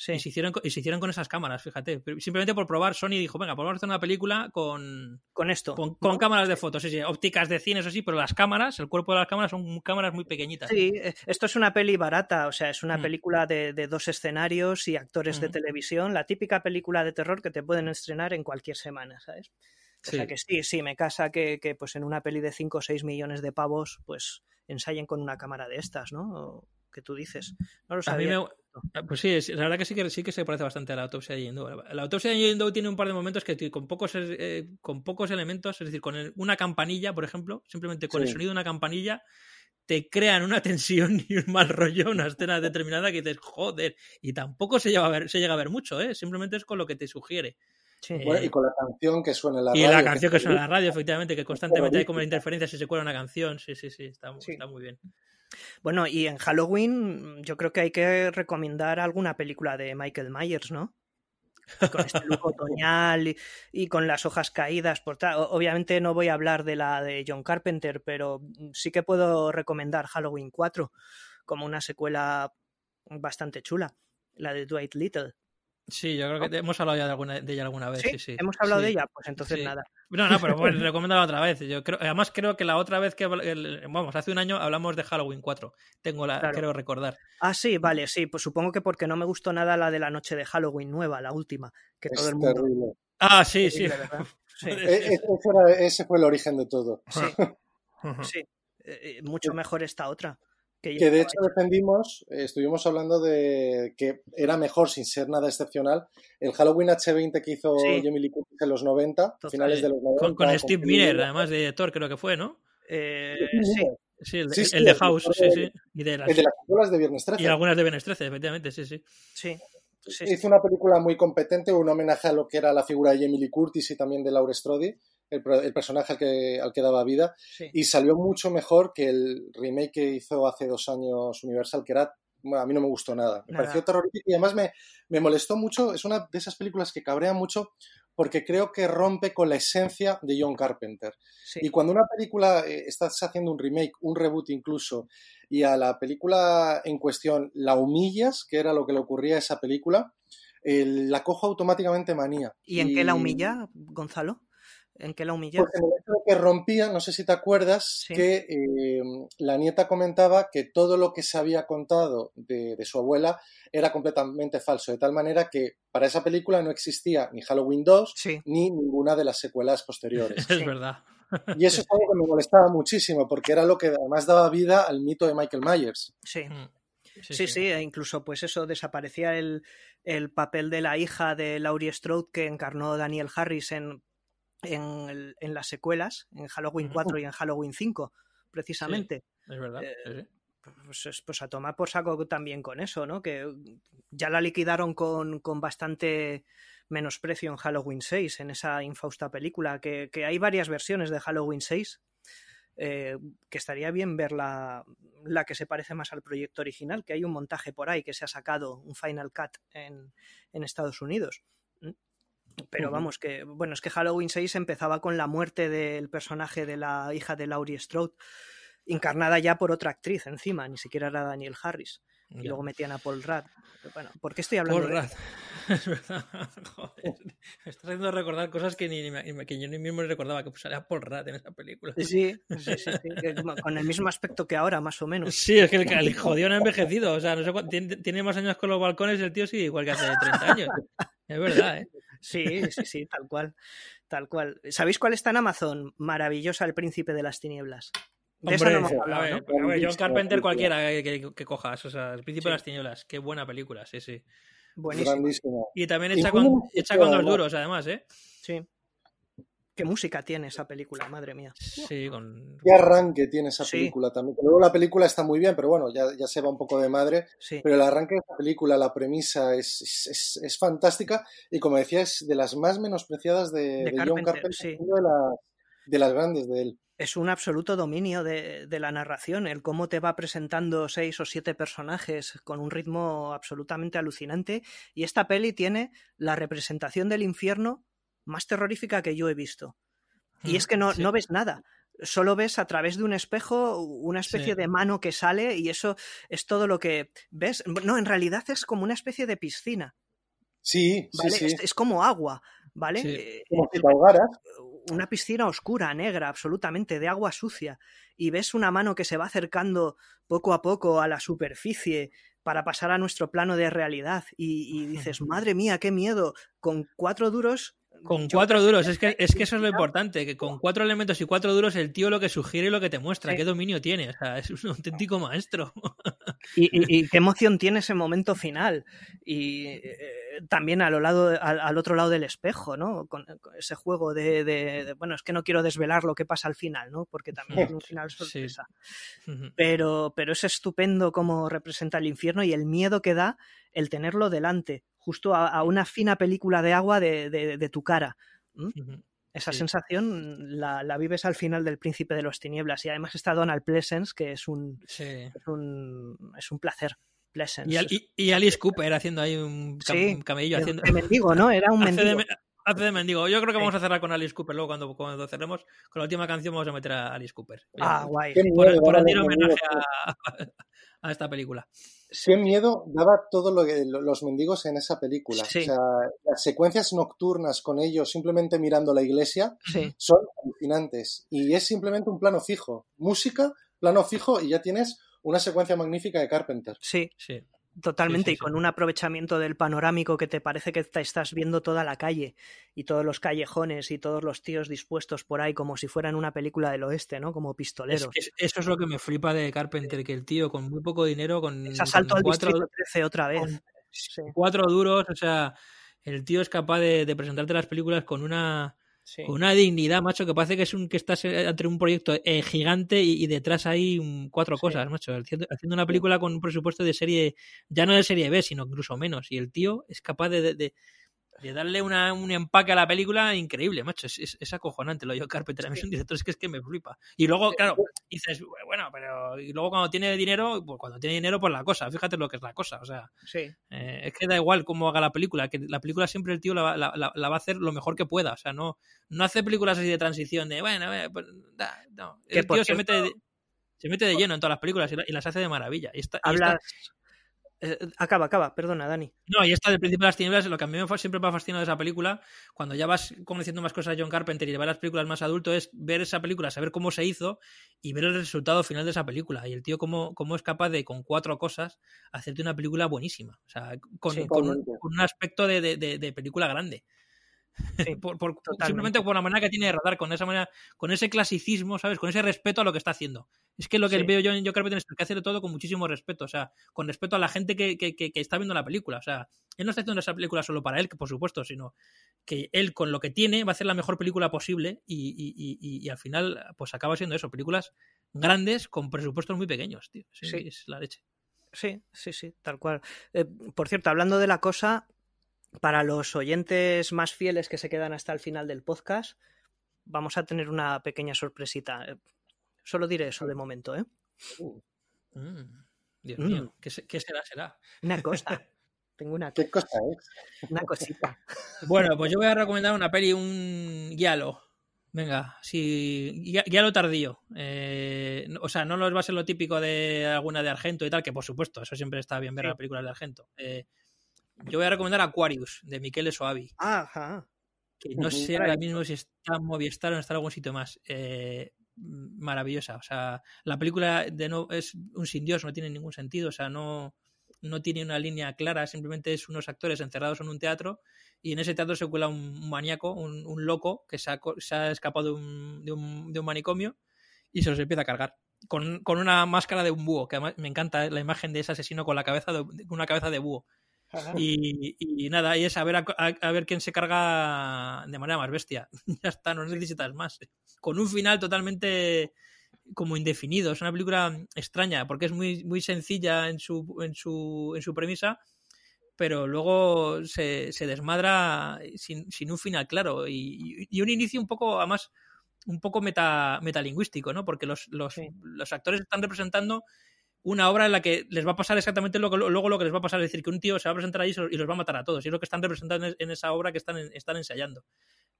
Sí. y, se hicieron, y se hicieron con esas cámaras, fíjate. Simplemente por probar, Sony dijo, venga, pues vamos a hacer una película con, Con esto. con, con cámaras de fotos, sí, sí, ópticas de cine, eso sí, pero las cámaras, el cuerpo de las cámaras son cámaras muy pequeñitas. Sí, eh, esto es una peli barata, o sea, es una Mm. película de, de dos escenarios y actores de televisión, la típica película de terror que te pueden estrenar en cualquier semana, ¿sabes? O sea que sí, sí, me casa que, que, pues en una peli de 5 o 6 millones de pavos, pues ensayen con una cámara de estas, ¿no? O que tú dices. No lo A mí me... Ah, Pues sí, es- la verdad que sí que sí que se parece bastante a la autopsia de Jane Doe. La autopsia de Jane Doe tiene un par de momentos que con pocos eh, con pocos elementos, es decir, con el- una campanilla, por ejemplo, simplemente con el sonido de una campanilla te crean una tensión y un mal rollo, una escena determinada que dices, joder, y tampoco se llega a ver, se llega a ver mucho, ¿eh? simplemente es con lo que te sugiere. Sí. Eh, Bueno, y con la canción que suena en la y radio. la canción que suena en la radio, efectivamente, que constantemente hay como interferencias si se cuela una canción, sí, sí, sí, está, Sí. está muy bien. Bueno, y en Halloween yo creo que hay que recomendar alguna película de Michael Myers, ¿no? Con este look otoñal y, y con las hojas caídas. Por tal. Obviamente no voy a hablar de la de John Carpenter, pero sí que puedo recomendar Halloween 4 como una secuela bastante chula, la de Dwight Little. Sí, yo creo que te- hemos hablado ya de, alguna, de ella alguna vez. ¿Sí? Sí, sí. ¿Hemos hablado Sí. de ella? Pues entonces Sí. nada. No, no, pero bueno, recomendado otra vez. Yo creo, además, creo que la otra vez que. el- vamos, hace un año hablamos de Halloween 4. Tengo la. Claro. Quiero recordar. Ah, sí, vale, sí, pues supongo que porque no me gustó nada la de la noche de Halloween nueva, la última, que todo Es el mundo... terrible. Ah, sí, sí. E- e- ese, era- ese fue el origen de todo. sí. Eh, eh, mucho mejor esta otra. Que, de hecho defendimos, eh, estuvimos hablando de que era mejor sin ser nada excepcional. El Halloween H20 que hizo Sí. Jamie Lee Curtis en los 90, Total. finales de los 90. Con, con Steve Lee- Miller, además de director, creo que fue, ¿no? Eh, sí, Sí, el, Sí, el sí, de House, sí, de- sí. Y, de las, el de las películas de Viernes 13. y algunas de Viernes 13, efectivamente, sí, sí. sí. sí, sí. Hizo una película muy competente, un homenaje a lo que era la figura de Jamie Lee Curtis y también de Laura Strode, el, el personaje al que, al que daba vida, sí. y salió mucho mejor que el remake que hizo hace dos años Universal, que era, bueno, a mí no me gustó nada. Me Nada. pareció terrorífico y además me, me molestó mucho, es una de esas películas que cabrea mucho porque creo que rompe con la esencia de John Carpenter. sí. Y cuando una película eh, estás haciendo un remake, un reboot incluso, y a la película en cuestión la humillas, que era lo que le ocurría a esa película, eh, la cojo automáticamente manía. ¿Y en qué la humilla, Gonzalo? ¿En qué la? Pues en el hecho de que rompía, no sé si te acuerdas, Sí. que eh, la nieta comentaba que todo lo que se había contado de, de su abuela era completamente falso, de tal manera que para esa película no existía ni Halloween 2 Sí, ni ninguna de las secuelas posteriores. Es verdad. Y eso es algo que me molestaba muchísimo, porque era lo que además daba vida al mito de Michael Myers. sí. Mm. Sí, sí, e incluso pues eso, desaparecía el, el papel de la hija de Laurie Strode que encarnó Daniel Harris en, en, el- en las secuelas, en Halloween Ujú. 4 y en Halloween 5, precisamente. Es verdad. Eh. Pues, es- pues a tomar por saco también con eso, ¿no? Que ya la liquidaron con, con bastante menosprecio en Halloween 6, en esa infausta película, que, que hay varias versiones de Halloween 6, eh, que estaría bien ver la, la que se parece más al proyecto original, que hay un montaje por ahí que se ha sacado, un Final Cut en, en Estados Unidos. Pero vamos, que bueno, es que Halloween 6 empezaba con la muerte del personaje de la hija de Laurie Strode, encarnada ya por otra actriz encima, ni siquiera era Daniel Harris. Y Ya. luego metían a Paul Rudd. Bueno, ¿por qué estoy hablando Paul de Rudd. Es verdad. Joder. Me estás haciendo recordar cosas que, ni, ni que yo ni mismo recordaba que salía Paul Rudd en esa película. Sí, sí, sí, sí, con el mismo aspecto que ahora, más o menos. Sí, es que el, el jodido no ha envejecido. O sea, no sé cuánto- tiene, tiene más años con los balcones el tío sigue igual que hace 30 años. Es verdad, ¿eh? Sí, sí, sí, tal cual. Tal cual. ¿Sabéis cuál está en Amazon? Maravillosa El Príncipe de las Tinieblas. De esa no hemos hablado, ver, ¿no? a ver, John Carpenter cualquiera que, que- que cojas. O sea, El Príncipe Sí. de las Tinieblas. Qué buena película, sí, sí. Buenísimo. Grandísimo. Y también hecha con, hecha con dos duros, además, ¿eh? Sí. ¿Qué música tiene esa película? Madre mía. Sí, con... Qué arranque tiene esa Sí. película también. Luego la película está muy bien, pero bueno, ya, ya se va un poco de madre. Sí. Pero el arranque de esa película, la premisa es, es, es- es fantástica y como decía, es de las más menospreciadas de, de John Carpenter, Carpenter, sí. una de, las- de las grandes de él. es un absoluto dominio de, de la narración, el cómo te va presentando seis o siete personajes con un ritmo absolutamente alucinante. Y esta peli tiene la representación del infierno más terrorífica que yo he visto. Y es que no, Sí. no ves nada. Solo ves a través de un espejo una especie Sí. de mano que sale y eso es todo lo que ves. No, en realidad es como una especie de piscina, Sí, ¿vale? sí, sí. Es, es como agua, ¿vale? Sí. Eh, Como si te ahogaras. una piscina oscura, negra, absolutamente, de agua sucia, y ves una mano que se va acercando poco a poco a la superficie para pasar a nuestro plano de realidad, y, y dices, madre mía, qué miedo, con cuatro duros. Con cuatro duros, es que, es que eso es lo importante, que con cuatro elementos y cuatro duros el tío lo que sugiere y lo que te muestra, Sí. qué dominio tiene, o sea, es un auténtico maestro. Y, y- y qué emoción tiene ese momento final. Y eh, también a lo lado, al, al otro lado del espejo, ¿no? Con, con ese juego de, de- de- Bueno, es que no quiero desvelar lo que pasa al final, ¿no? Porque también es un final sorpresa. Pero, pero es estupendo cómo representa el infierno y el miedo que da el tenerlo delante, justo a, a una fina película de agua de, de- de tu cara. Esa Sí. sensación la, la vives al final del Príncipe de los Tinieblas y además está Donald Pleasence, que es un, Sí. es un, es un placer. Pleasence. Y, Al- y- y Alice Cooper haciendo ahí un, cam- Sí, un camello de- haciendo. de mendigo, ¿no? Era un Hace de, mendigo. me- hace de mendigo. Yo creo que Sí. vamos a cerrar con Alice Cooper. Luego, cuando, cuando cerremos con la última canción, vamos a meter a Alice Cooper. Ah, guay. Qué por, miedo, por los homenaje mendigos. a, a esta película. Qué miedo daba todo lo que lo- los mendigos en esa película. Sí. O sea, las secuencias nocturnas con ellos simplemente mirando la iglesia Sí, son alucinantes. Y es simplemente un plano fijo. Música, plano fijo y ya tienes una secuencia magnífica de Carpenter. sí, Sí. totalmente. Sí, sí, y con un aprovechamiento del panorámico que te parece que te estás viendo toda la calle y todos los callejones y todos los tíos dispuestos por ahí como si fueran una película del oeste, ¿no? Como Es pistoleros. es- eso es lo que me flipa de Carpenter, que el tío con muy poco dinero, con, Es asalto con al cuatro, Distrito 13 otra vez. cuatro duros, o sea, el tío es capaz de, de presentarte las películas con una sí. con una dignidad, macho, que parece que es un que estás eh, ante un proyecto eh, gigante y, y detrás hay cuatro Sí. cosas, macho, haciendo, haciendo una película con un presupuesto de serie, ya no de serie B, sino incluso menos, y el tío es capaz de, de- de- de darle una, un empaque a la película increíble, macho, es, es, es acojonante lo de John Carpenter, a mí es un director, es que es que me flipa. Y luego, claro, dices, bueno, pero y luego cuando tiene dinero, pues cuando tiene dinero, pues la cosa, fíjate lo que es la cosa, o sea, Sí, eh, es que da igual cómo haga la película, que la película siempre el tío la, va- la- la- la va a hacer lo mejor que pueda. O sea, no, no hace películas así de transición, de bueno, pues, da, no. El tío se mete, de, se mete de lleno en todas las películas y, la- y las hace de maravilla. Y esta, y hablas... esta- Eh, acaba, acaba, perdona, Dani. no, y esta del Príncipe de las Tinieblas, lo que a mí me siempre me ha fascinado de esa película, cuando ya vas conociendo más cosas de John Carpenter y de ver las películas más adulto, es ver esa película, saber cómo se hizo y ver el resultado final de esa película. Y el tío cómo, cómo es capaz de, con cuatro cosas, hacerte una película buenísima. O sea, con, Sí, con un, totalmente. con un aspecto de, de- de- de película grande. Sí, Por- por- simplemente por la manera que tiene de rodar, con esa manera, con ese clasicismo, ¿sabes? Con ese respeto a lo que está haciendo. Es que lo que Sí. veo yo en John Carpenter es que hace todo con muchísimo respeto, o sea, con respeto a la gente que, que- que- que está viendo la película. O sea, él no está haciendo esa película solo para él, que por supuesto, sino que él con lo que tiene va a hacer la mejor película posible y, y- y- al final pues acaba siendo eso, películas grandes con presupuestos muy pequeños, tío. Sí, Sí. Es la leche. Sí, sí, sí, tal cual. Eh, por cierto, hablando de la cosa, para los oyentes más fieles que se quedan hasta el final del podcast, vamos a tener una pequeña sorpresita. Eh, Solo diré eso de momento, ¿eh? Mm, Dios Mm. mío, ¿qué, se- qué será? Será. Una cosa. Tengo una, ¿Qué cosa es? una cosita. Bueno, pues yo voy a recomendar una peli, un guialo. Venga, sí, guia- guialo tardío. Eh, o sea, no los va a ser lo típico de alguna de Argento y tal, que por supuesto, eso siempre está bien ver Sí. las películas de Argento. Eh, yo voy a recomendar Aquarius, de Michele Soavi, Ajá. que no sé ahora mismo si está en Movistar o está en algún sitio más. Eh, maravillosa. O sea, la película de no es un sin Dios, no tiene ningún sentido. O sea, no, no tiene una línea clara, simplemente es unos actores encerrados en un teatro y en ese teatro se cuela un, maníaco, un, un loco que se ha, co- se ha escapado de un, de, un, de un manicomio y se los empieza a cargar. Con, con una máscara de un búho, que además me encanta la imagen de ese asesino con la cabeza de, con una cabeza de búho. Y, y nada, y es a ver, a, ver quién se carga de manera más bestia. ya está, no necesitas más. Con un final totalmente como indefinido. Es una película extraña porque es muy, muy sencilla en su, en, su, en su premisa, pero luego se, se desmadra sin, sin un final claro y, y un inicio un poco, además, un poco meta, metalingüístico, ¿no? Porque los, los, Sí. los actores están representando una obra en la que les va a pasar exactamente lo que, luego lo que les va a pasar, es decir, que un tío se va a presentar ahí y los- va a matar a todos, y es lo que están representando en, esa obra que están, en- están ensayando.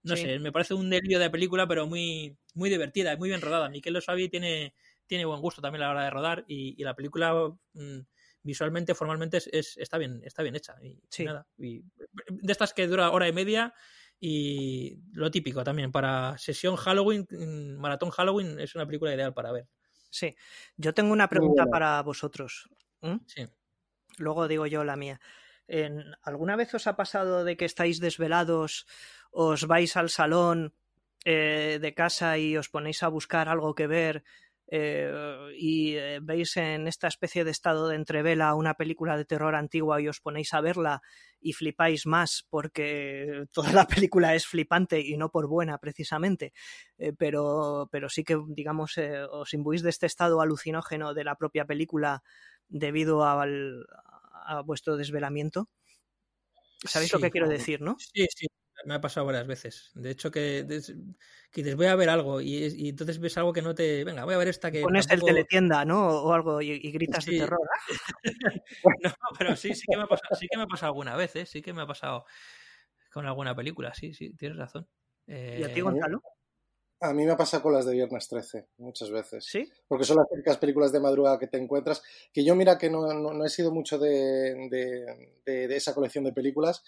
No Sí. sé, me parece un delirio de película, pero muy, muy divertida, muy bien rodada. Miquel Suavi tiene, tiene buen gusto también a la hora de rodar, y, y la película mm, visualmente, formalmente, es, es- está, bien, está bien hecha. Y, Sí. nada, y de estas que dura hora y media, y lo típico también, para sesión Halloween, mm, maratón Halloween, es una película ideal para ver. Sí. Yo tengo una pregunta para vosotros. ¿Mm? Sí. Luego digo yo la mía. En- ¿Alguna vez os ha pasado de que estáis desvelados, os vais al salón eh, de casa y os ponéis a buscar algo que ver eh, y eh, veis en esta especie de estado de entrevela una película de terror antigua y os ponéis a verla y flipáis más porque toda la película es flipante y no por buena precisamente, Eh, pero, pero sí que digamos eh, os imbuís de este estado alucinógeno de la propia película debido al, a vuestro desvelamiento. ¿Sabéis lo que quiero decir, no? Sí, sí, me ha pasado varias veces. De hecho, que, des- que dices, voy a ver algo y, es- y entonces ves algo que no te... Venga, voy a ver esta que... Pones el teletienda, ¿no? O algo y, y gritas Sí. de terror. No, pero sí, sí que me ha pasado, sí que me ha pasado alguna vez, ¿eh? Sí que me ha pasado con alguna película, sí, sí, tienes razón. ¿Y a ti, Eh, Gonzalo? A mí me pasa con las de Viernes 13, muchas veces. ¿Sí? Porque son las típicas películas de madrugada que te encuentras. Que yo, mira, que no, no- no he sido mucho de, de- de- de esa colección de películas,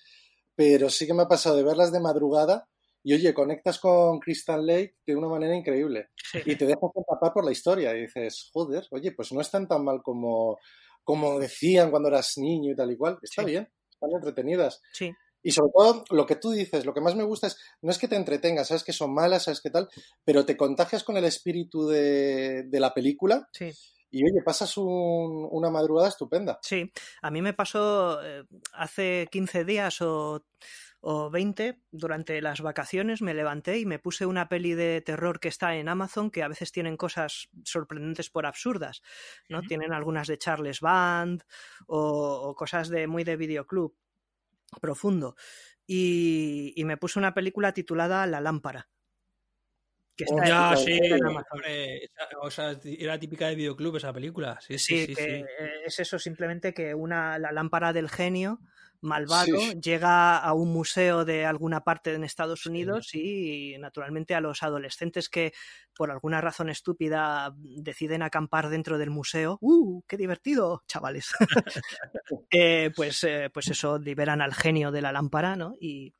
pero sí que me ha pasado de verlas de madrugada y, oye, conectas con Crystal Lake de una manera increíble. Sí. Y te dejas empapar por la historia y dices, joder, oye, pues no están tan mal como, como decían cuando eras niño y tal y cual. Está Sí. bien, están entretenidas. Sí. Y sobre todo, lo que tú dices, lo que más me gusta es, no es que te entretengas, sabes que son malas, sabes qué tal, pero te contagias con el espíritu de, de la película Sí. Y oye, pasas un- una madrugada estupenda. Sí, a mí me pasó eh, hace 15 días o, o 20, durante las vacaciones, me levanté y me puse una peli de terror que está en Amazon, que a veces tienen cosas sorprendentes por absurdas, ¿no? Tienen algunas de Charles Band o, o cosas de muy de videoclub profundo. Y, y me puse una película titulada La lámpara. Que está, Ya, sí, o sea, era típica de videoclub esa película. Sí, sí, Sí, que sí. es eso simplemente que una, la lámpara del genio malvado Sí. llega a un museo de alguna parte en Estados Unidos y naturalmente a los adolescentes que por alguna razón estúpida deciden acampar dentro del museo. ¡Uh! ¡Qué divertido, chavales! Eh, pues, eh, pues eso, liberan al genio de la lámpara, ¿no? Y,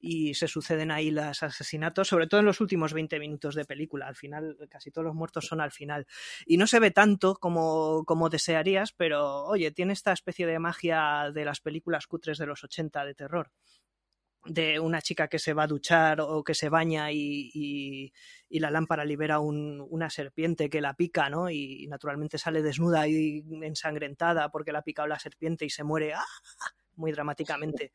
y se suceden ahí los asesinatos, sobre todo en los últimos 20 minutos de película. Al final, casi todos los muertos son al final. Y no se ve tanto como, como desearías, pero oye, tiene esta especie de magia de las películas cutres de los 80 de terror. De una chica que se va a duchar o que se baña y, y- y la lámpara libera un- una serpiente que la pica, ¿no? Y naturalmente sale desnuda y ensangrentada porque la ha picado la serpiente y se muere ¡ah! muy dramáticamente.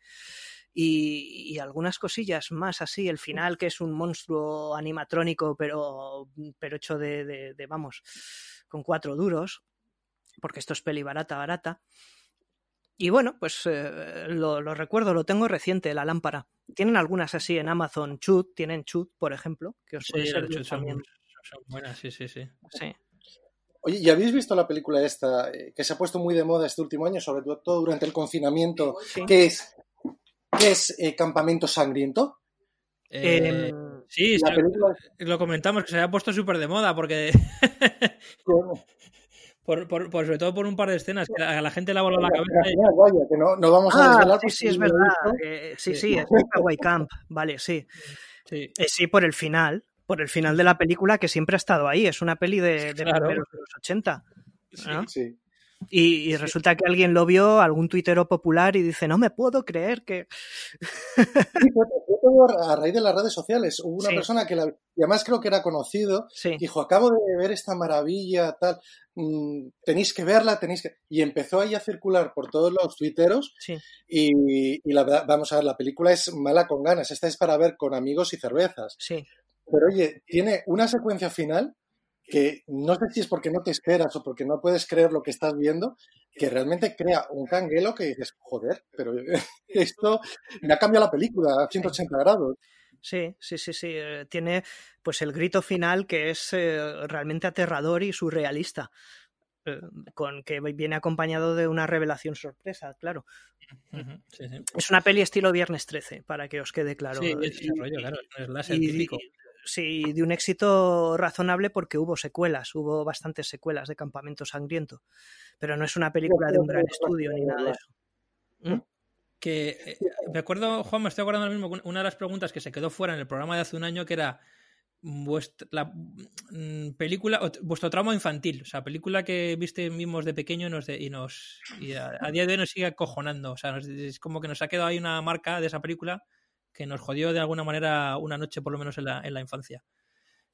Y, y algunas cosillas más así, el final que es un monstruo animatrónico pero, pero hecho de, de- de, vamos, con cuatro duros, porque esto es peli barata, barata. Y bueno, pues eh, lo, lo recuerdo, lo tengo reciente, la lámpara. Tienen algunas así en Amazon, Chut, tienen Chut, por ejemplo, que os puede Sí, servir las son, también. son buenas, sí, sí, sí. Sí. Oye, ¿y habéis visto la película esta eh, que se ha puesto muy de moda este último año, sobre todo durante el confinamiento, Sí. que es, que es eh, Campamento Sangriento? Eh, Em, sí, La película lo comentamos, que se había puesto súper de moda, porque por, por- por- sobre todo por un par de escenas que a la gente le ha volado la cabeza. y- Vaya, que no, no vamos a Ah, desvelar. sí, sí, es verdad. Eh, sí, Sí. sí, es Hawaii Camp. Vale, sí. sí. Eh, sí, por el final. Por el final de la película que siempre ha estado ahí. Es una peli de, de Claro. primeros de los 80. ¿no? Sí. Y, y resulta que alguien lo vio, algún tuitero popular, y dice, no me puedo creer que... Sí, fue, fue todo a raíz de las redes sociales. Hubo una Sí. persona que la, y además creo que era conocido, dijo, acabo de ver esta maravilla, tal, mm, tenéis que verla, tenéis que... Y empezó ahí a circular por todos los tuiteros y la verdad, vamos a ver, la película es mala con ganas, esta es para ver con amigos y cervezas. sí. Pero oye, tiene una secuencia final que no sé si es porque no te esperas o porque no puedes creer lo que estás viendo, que realmente crea un canguelo que dices, joder, pero esto me ha cambiado la película a 180 grados. Sí, sí, sí, sí. eh, Tiene pues el grito final que es eh, realmente aterrador y surrealista. eh, con que viene acompañado de una revelación sorpresa, claro. Ujú, sí, sí. Es una peli estilo Viernes 13, para que os quede claro. Sí, Y- ese rollo, claro, es y- típico. Sí, de un éxito razonable porque hubo secuelas, hubo bastantes secuelas de Campamento Sangriento, pero no es una película de un gran estudio ni nada de eso. ¿Mm? Que eh, me acuerdo, Juan, me estoy acordando ahora mismo una de las preguntas que se quedó fuera en el programa de hace un año que era vuestra la, mm, película, vuestro trauma infantil, o sea, película que viste vimos de pequeño y nos de- y nos y a, a día de hoy nos sigue acojonando, o sea, nos- es como que nos ha quedado ahí una marca de esa película que nos jodió de alguna manera una noche por lo menos en la, en la infancia.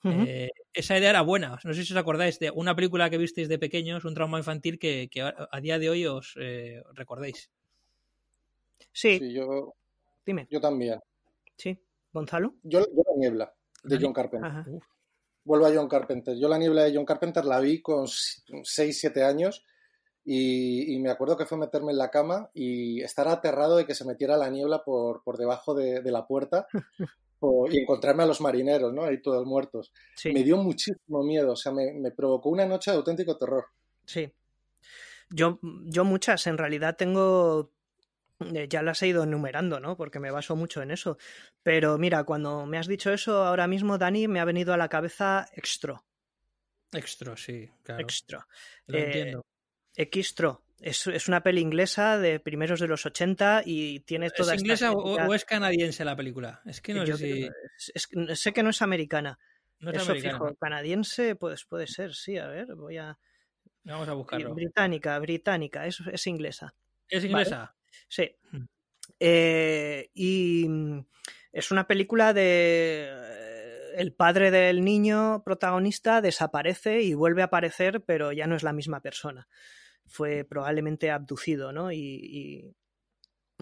Ujú. Eh, esa idea era buena. No sé si os acordáis de una película que visteis de pequeños, un trauma infantil que, que a, a día de hoy os eh, recordéis. Sí, Sí, yo, dime. yo también. Sí, Gonzalo. Yo, yo La Niebla, de John Carpenter. Ajá. Vuelvo a John Carpenter. Yo La Niebla de John Carpenter la vi con 6, 7 años y, y me acuerdo que fue meterme en la cama y estar aterrado de que se metiera la niebla por, por debajo de, de la puerta por- y encontrarme a los marineros, ¿no? Ahí todos muertos. Sí. Me dio muchísimo miedo, o sea, me, me provocó una noche de auténtico terror. Sí. Yo, yo muchas, en realidad tengo eh, ya las he ido enumerando, ¿no? Porque me baso mucho en eso. Pero mira, cuando me has dicho eso, ahora mismo, Dani, me ha venido a la cabeza Extro. Extra, sí, claro. Extra. Lo Eh, entiendo. Extro. Es, es una peli inglesa de primeros de los 80 y tiene toda ¿Es esta inglesa o, es canadiense la película? Es que no Yo sé si. es- es- sé que no es americana. No es Eso americana. fijo, canadiense, pues puede ser, sí, a ver, voy a... Vamos a buscarlo. Británica, británica, es, es inglesa. ¿Es inglesa? Sí. Hmm. Eh, y es una película de... eh, El padre del niño protagonista desaparece y vuelve a aparecer, pero ya no es la misma persona. Fue probablemente abducido, ¿no? Y,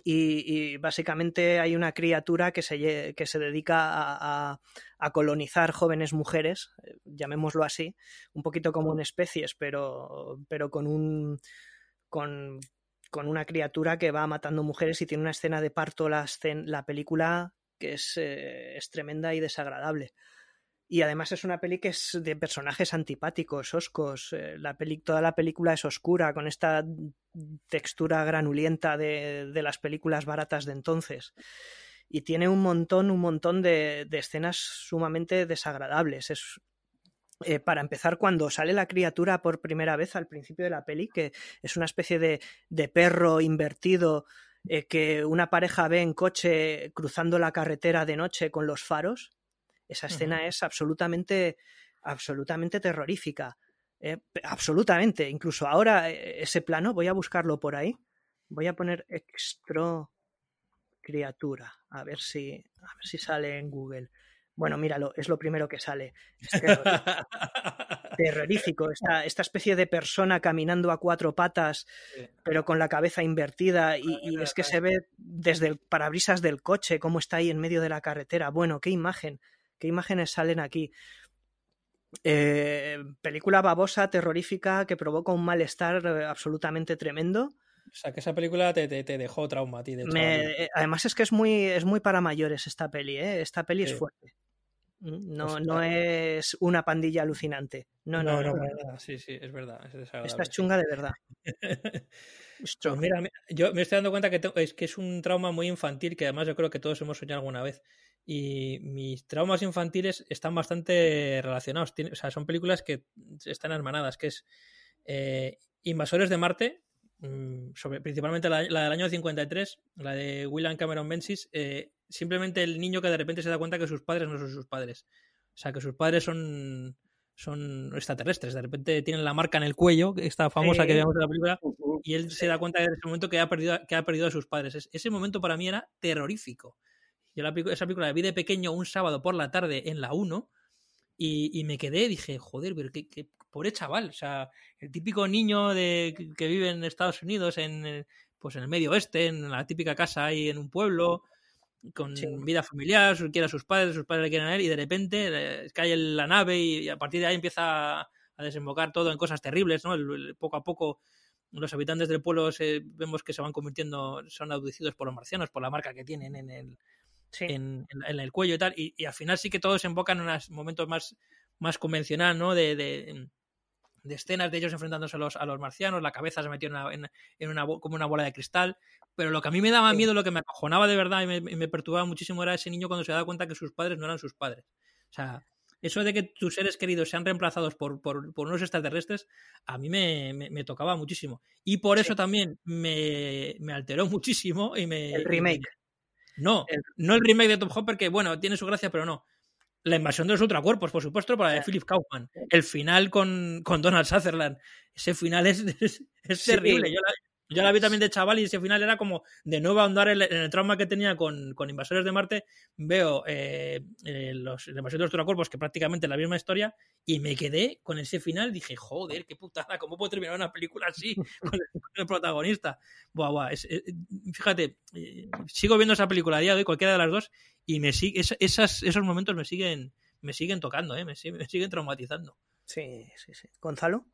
y- y- básicamente hay una criatura que se, que se dedica a, colonizar jóvenes mujeres, eh, llamémoslo así, un poquito como en especies, pero, pero con un... Con, con una criatura que va matando mujeres y tiene una escena de parto la, la película que es, eh, es tremenda y desagradable. Y además es una peli que es de personajes antipáticos, oscos. eh, la peli, toda la película es oscura, con esta textura granulienta de, de las películas baratas de entonces. Y tiene un montón, un montón de, de escenas sumamente desagradables. Es, eh, para empezar, cuando sale la criatura por primera vez al principio de la peli, que es una especie de, de perro invertido eh, que una pareja ve en coche cruzando la carretera de noche con los faros, esa escena es absolutamente, absolutamente terrorífica. eh, absolutamente. Incluso ahora eh, ese plano, voy a buscarlo por ahí. Voy a poner extra criatura. A ver si, a ver si sale en Google. Bueno, míralo, es lo primero que sale. Es terrorífico terrorífico. Esta, esta especie de persona caminando a cuatro patas, Sí. pero con la cabeza invertida, y, y es que se ve desde el parabrisas del coche cómo está ahí en medio de la carretera. Bueno, qué imagen, qué imágenes salen aquí. Eh, película babosa, terrorífica, que provoca un malestar eh, absolutamente tremendo. O sea, que esa película te, te- te dejó trauma a ti, de Me- eh, además es que es muy, es muy para mayores esta peli, ¿eh? Esta peli es fuerte. Mm, No, Pues, no es una pandilla alucinante. No, no, no. Sí, sí, es verdad. Es Esta es chunga de verdad. Pues mira, yo me estoy dando cuenta que es que es un trauma muy infantil que además yo creo que todos hemos soñado alguna vez. Y mis traumas infantiles están bastante relacionados. O sea, son películas que están hermanadas, que es eh, Invasores de Marte, mm, sobre, principalmente la, la del año 53, la de William Cameron Menzies, eh, simplemente el niño que de repente se da cuenta que sus padres no son sus padres. O sea, que sus padres son, son extraterrestres. De repente tienen la marca en el cuello, esta famosa Sí. que vemos en la película, y él se da cuenta en ese momento que ha perdido, a- que ha perdido a sus padres. Es- ese momento para mí era terrorífico. Yo la, esa película la vi de pequeño un sábado por la tarde en la 1 y, y me quedé, dije, joder, pero qué, qué pobre chaval. O sea, el típico niño de, que- que vive en Estados Unidos, en, pues en el medio oeste, en la típica casa ahí en un pueblo, con Sí. vida familiar, quiere a sus padres, sus padres le quieren a él, y de repente eh, cae en la nave y, y a partir de ahí empieza a, a desembocar todo en cosas terribles, ¿no? El- el- poco a poco los habitantes del pueblo se, vemos que se van convirtiendo, son abducidos por los marcianos, por la marca que tienen en el, Sí. en, en- en el cuello y tal, y, y al final sí que todos embocan en unos momentos más, más convencional, ¿no? De, de, de escenas de ellos enfrentándose a los, a los marcianos, la cabeza se metió en una, en, en una como una bola de cristal, pero lo que a mí me daba miedo, lo que me acojonaba de verdad y me, perturbaba muchísimo era ese niño cuando se daba cuenta que sus padres no eran sus padres. O sea, eso de que tus seres queridos sean reemplazados por, por, por unos extraterrestres, a mí me, me- me tocaba muchísimo. Y por eso también me, me alteró muchísimo y me... El remake. No, El- no el remake de Top Hopper, que bueno, tiene su gracia, pero no. La invasión de los ultracuerpos, por supuesto, para la de Philip Kaufman. El final con, con Donald Sutherland. Ese final es, es, es Sí. terrible. Yo la, yo la vi también de chaval y ese final era como de nuevo ahondar en, el- en el trauma que tenía con, con Invasores de Marte. Veo eh, eh, los, invasión de los ultracuerpos, que prácticamente la misma historia, y me quedé con ese final. Dije, joder, qué putada, ¿cómo puedo terminar una película así con el, con el protagonista? Buah, buah, es- eh, fíjate, eh, sigo viendo esa película a día de hoy, cualquiera de las dos, y me sigue, es- esas, esos momentos me siguen, me siguen tocando, ¿eh? me, me siguen traumatizando. Sí, sí, sí. ¿Gonzalo?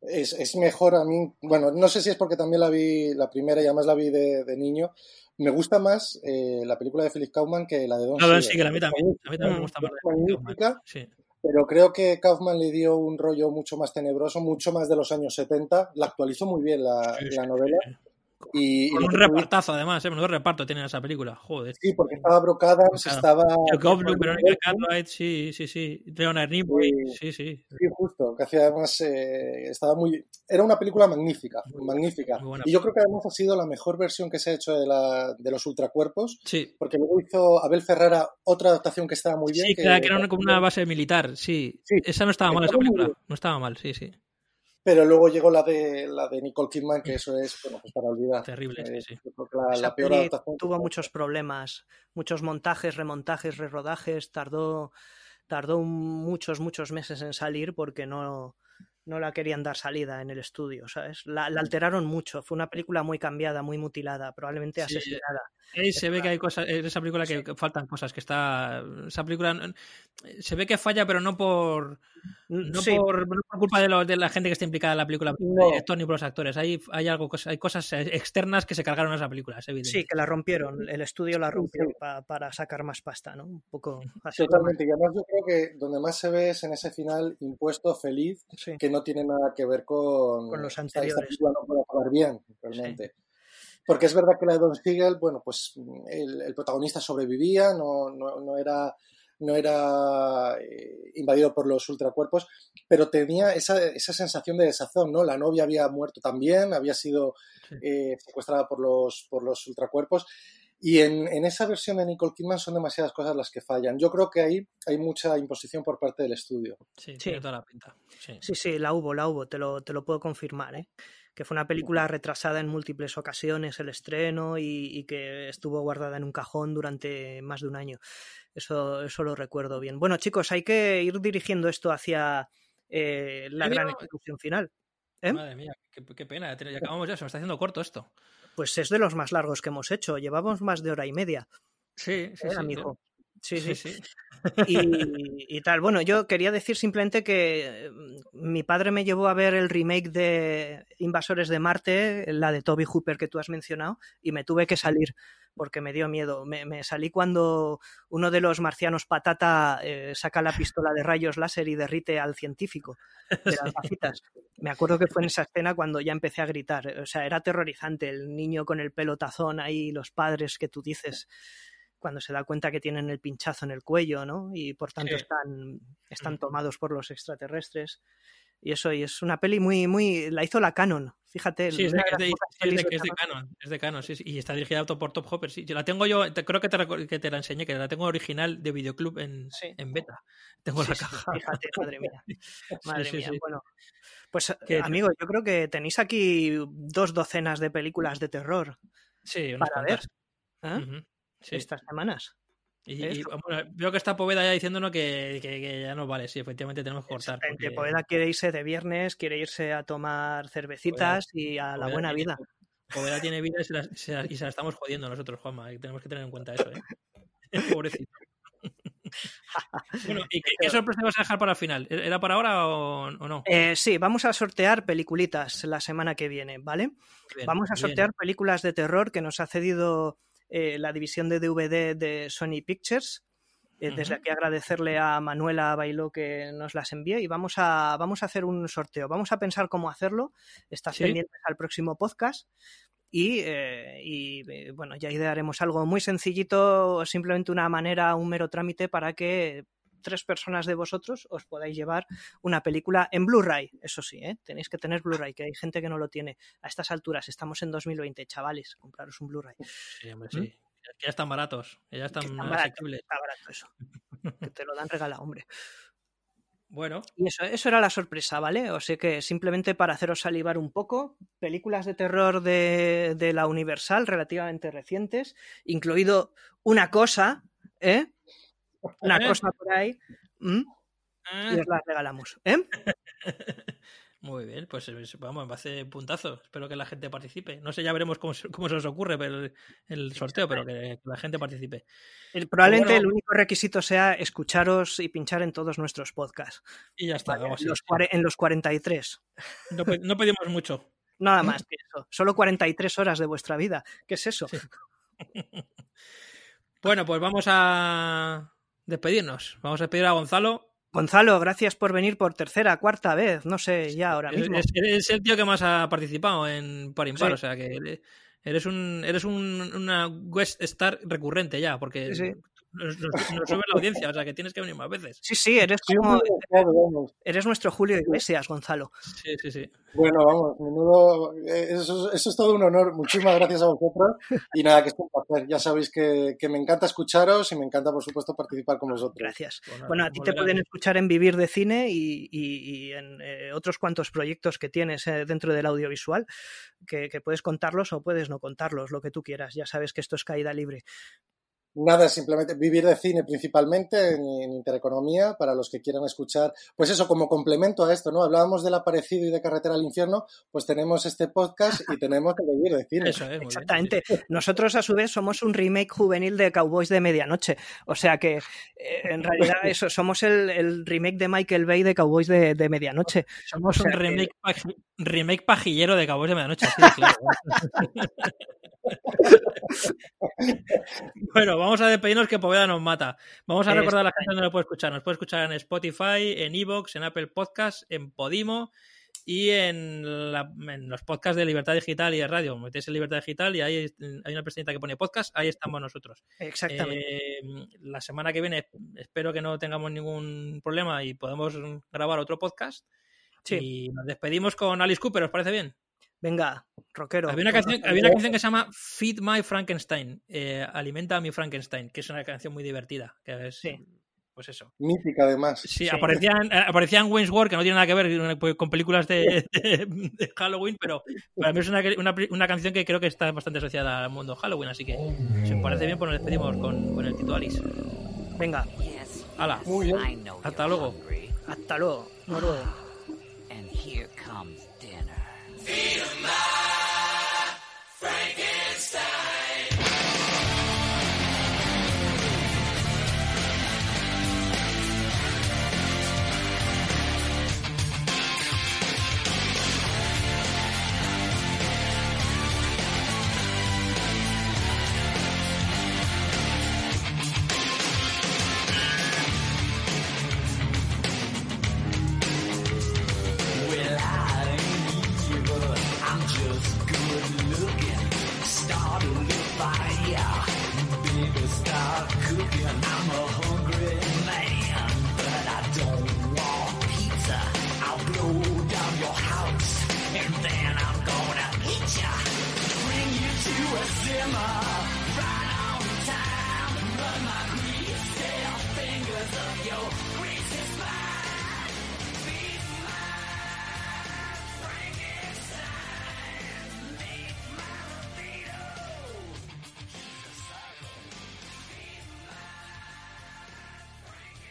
Es, es mejor a mí, bueno, no sé si es porque también la vi la primera y además la vi de, de niño. Me gusta más eh, la película de Philip Kaufman que la de Don No, Siegel. A mí también, a mí también me gusta más. magnífica, Sí. pero creo que Kaufman le dio un rollo mucho más tenebroso, mucho más de los años 70. La actualizó muy bien la, Sí, la novela. Y, Con un repartazo, además, ¿eh? Menudo reparto tiene esa película. Joder. Sí, porque estaba Brooke Adams, Claro. estaba... Goldblum, Veronica Cartwright, sí, sí, sí. Leonard Nimoy, Sí. sí, sí. Justo, que hacía además, eh, estaba muy... Era una película magnífica, magnífica. muy. Y yo creo que además ha sido la mejor versión que se ha hecho de, la, de los ultracuerpos, Sí, porque luego hizo Abel Ferrara otra adaptación que estaba muy bien. sí, que era, que era como una base militar, sí. Sí. Esa no estaba mal, esa Estaba película. No estaba mal, sí, sí. Pero luego llegó la de, la de Nicole Kidman, que eso es, bueno, pues para olvidar. Terrible, sí, Eh, sí. la, la peor adaptación. tuvo muchos problemas, muchos montajes, remontajes, rerodajes, tardó, tardó muchos, muchos meses en salir porque no, no la querían dar salida en el estudio, ¿sabes? La, la alteraron mucho, fue una película muy cambiada, muy mutilada, probablemente Sí, asesinada. Ahí se ve que hay cosas, en esa película que, que faltan cosas, que está, esa película no- se ve que falla, pero no por, no Sí, por, no por culpa de, lo- de la gente que está implicada en la película, ni No. el director ni por los actores. Hay, hay algo, hay cosas externas que se cargaron a esa película, es evidente. sí, que la rompieron, el estudio la Sí, rompió sí. pa- para sacar más pasta, ¿no? Un poco así. Totalmente, y además yo creo que donde más se ve es en ese final impuesto feliz, Sí. que no tiene nada que ver con, Con los esta- esta anteriores. película no puede acabar bien, realmente. Porque es verdad que la de Don Siegel, bueno, pues el, el protagonista sobrevivía, no, no, no era, no era eh, invadido por los ultracuerpos, pero tenía esa, esa sensación de desazón, ¿no? La novia había muerto también, había sido Sí. eh, secuestrada por los, por los ultracuerpos. Y en, en esa versión de Nicole Kidman son demasiadas cosas las que fallan. Yo creo que ahí hay mucha imposición por parte del estudio. Sí, Sí. tiene toda la pinta. Sí. Sí, sí, la hubo, la hubo, te lo, te lo puedo confirmar, ¿eh? Que fue una película retrasada en múltiples ocasiones el estreno y, y que estuvo guardada en un cajón durante más de un año. Eso, eso lo recuerdo bien. Bueno, chicos, hay que ir dirigiendo esto hacia eh, la gran ejecución final. ¿eh? Madre mía, qué, qué pena. Ya acabamos ya, se me está haciendo corto esto. Pues es de los más largos que hemos hecho. Llevamos más de hora y media, Sí, sí, ¿eh, sí. amigo? Sí, sí. sí, sí. y, y tal. Bueno, yo quería decir simplemente que mm, mi padre me llevó a ver el remake de Invasores de Marte, la de Toby Hooper que tú has mencionado, y me tuve que salir porque me dio miedo. Me, me salí cuando uno de los marcianos patata eh, saca la pistola de rayos láser y derrite al científico de las gafitas. Me acuerdo que fue en esa escena cuando ya empecé a gritar. O sea, era aterrorizante el niño con el pelo tazón ahí, los padres que tú dices cuando se da cuenta que tienen el pinchazo en el cuello, ¿no? Y por tanto Sí. están, están tomados por los extraterrestres. Y eso, y es una peli muy, muy. La hizo la Canon, fíjate. Sí, es de, de es de- es de- Canon. Es de Canon, sí, sí, y está dirigida por Top Hopper, sí. Yo la tengo yo, te- creo que te, que te la enseñé, que la tengo original de videoclub en, Sí. en beta. Tengo Sí, la caja. fíjate, madre mía. Madre mía. Bueno, pues amigos, yo creo que tenéis aquí dos docenas de películas de terror Sí, unas para ver. ¿eh? Estas semanas. Y, bueno, veo que está Poveda ya diciéndonos que, que- que ya no vale, sí, efectivamente tenemos que cortar. Porque Poveda quiere irse de viernes, quiere irse a tomar cervecitas y a la Poveda buena tiene- vida. Poveda tiene vida y se, la, se la- y se la estamos jodiendo nosotros, Juanma, y tenemos que tener en cuenta eso, ¿eh? Pobrecito. bueno, ¿y qué, qué sorpresa vas a dejar para el final? ¿Era para ahora o, o no? Eh, sí, vamos a sortear peliculitas la semana que viene, ¿vale? Bien, Vamos a bien. sortear películas de terror que nos ha cedido eh, la división de DVD de Sony Pictures. Eh, Desde aquí agradecerle a Manuela Bailó que nos las envíe y vamos a, vamos a hacer un sorteo. Vamos a pensar cómo hacerlo. Estás Sí. pendientes al próximo podcast. Y, eh, y, bueno, ya idearemos algo muy sencillito, simplemente una manera, un mero trámite para que tres personas de vosotros os podáis llevar una película en Blu-ray. Eso sí, ¿eh? tenéis que tener Blu-ray, que hay gente que no lo tiene. A estas alturas estamos en 2020, chavales, compraros un Blu-ray. Sí, hombre, sí. Que ya están baratos, que ya están, ¿Mm? Que están está barato eso. Que te lo dan regalado, hombre. Bueno, Y eso, eso era la sorpresa, ¿vale? O sea que simplemente para haceros salivar un poco, películas de terror de, de la Universal relativamente recientes, incluido una cosa, ¿eh? Una ¿Eh? cosa por ahí, ¿m? ah, y os la regalamos, ¿eh? muy bien, pues eh, vamos, me hace puntazo. Espero que la gente participe. No sé, ya veremos cómo, se- cómo se os ocurre el, el sorteo, pero que, la gente participe. El- Probablemente Bueno. el único requisito sea escucharos y pinchar en todos nuestros podcasts. Y ya está, ¿vale? algo así. Los en los 43. No, pe- no pedimos mucho. Nada más que eso. Solo 43 horas de vuestra vida. ¿Qué es eso? Sí. Bueno, pues vamos a despedirnos. Vamos a despedir a Gonzalo. Gonzalo, gracias por venir por tercera, cuarta vez. No sé, ya ahora mismo. es- es el tío que más ha participado en Par Impar, Sí. o sea que Eres un eres un, una guest star recurrente ya, porque Sí, sí. Nos, nos- nos sube la audiencia, o sea que tienes que venir más veces. Sí, sí, eres Sí, como. Eres nuestro Julio Iglesias, Gonzalo. Sí, sí, sí. Bueno, vamos, menudo. eh, Eso, eso es todo un honor. Muchísimas gracias a vosotros. Y nada, que es un placer. Ya sabéis que, que me encanta escucharos y me encanta, por supuesto, participar con vosotros. Gracias. Bueno, Bueno, a ti te pueden escuchar en Vivir de Cine y, y- y en eh, otros cuantos proyectos que tienes eh, dentro del audiovisual, que, que puedes contarlos o puedes no contarlos, lo que tú quieras. Ya sabes que esto es caída libre. Nada, simplemente vivir de cine principalmente en, en Intereconomía, para los que quieran escuchar, pues eso, como complemento a esto, ¿no? Hablábamos del aparecido y de Carretera al Infierno, pues tenemos este podcast y tenemos que vivir de cine. Eso es, muy bien, Exactamente. Nosotros, a su vez, somos un remake juvenil de Cowboys de Medianoche. O sea que, eh, en realidad, eso, somos el, el remake de Michael Bay de Cowboys de, de Medianoche. Somos O sea un que- remake, remake pajillero de Cabos de Medianoche. sí, claro. bueno, vamos a despedirnos que Poveda nos mata. Vamos a recordar la gente donde lo puede escuchar. Nos puede escuchar en Spotify, en Evox, en Apple Podcast, en Podimo y en, la- en los podcasts de Libertad Digital y de Radio. Metéis en Libertad Digital y ahí hay una pestañita que pone podcast, ahí estamos nosotros. Exactamente. Eh, la semana que viene espero que no tengamos ningún problema y podemos grabar otro podcast. Sí. Y nos despedimos con Alice Cooper, ¿os parece bien? Venga, rockero. Había una, canción, había una canción que se llama Feed My Frankenstein, eh, Alimenta a mi Frankenstein, que es una canción muy divertida. Que es, Sí. Pues eso. Mítica, además. Sí, Sí. Aparecían, eh, aparecían Wayne's World, que no tiene nada que ver con- con películas de, de- de Halloween, pero para mí es una, una- una canción que creo que está bastante asociada al mundo Halloween, así que si os parece bien, pues nos despedimos con, con el Tito Alice. Venga, Hala, Muy bien. I know Hasta luego. hasta luego. Feed 'em my Frankie.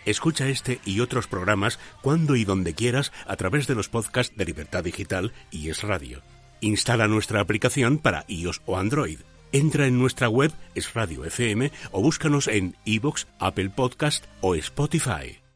Escucha este y otros programas cuando y donde quieras a través de los podcasts de Libertad Digital y Es Radio. Instala nuestra aplicación para iOS o Android. Entra en nuestra web Es Radio FM o búscanos en iVoox, Apple Podcast o Spotify.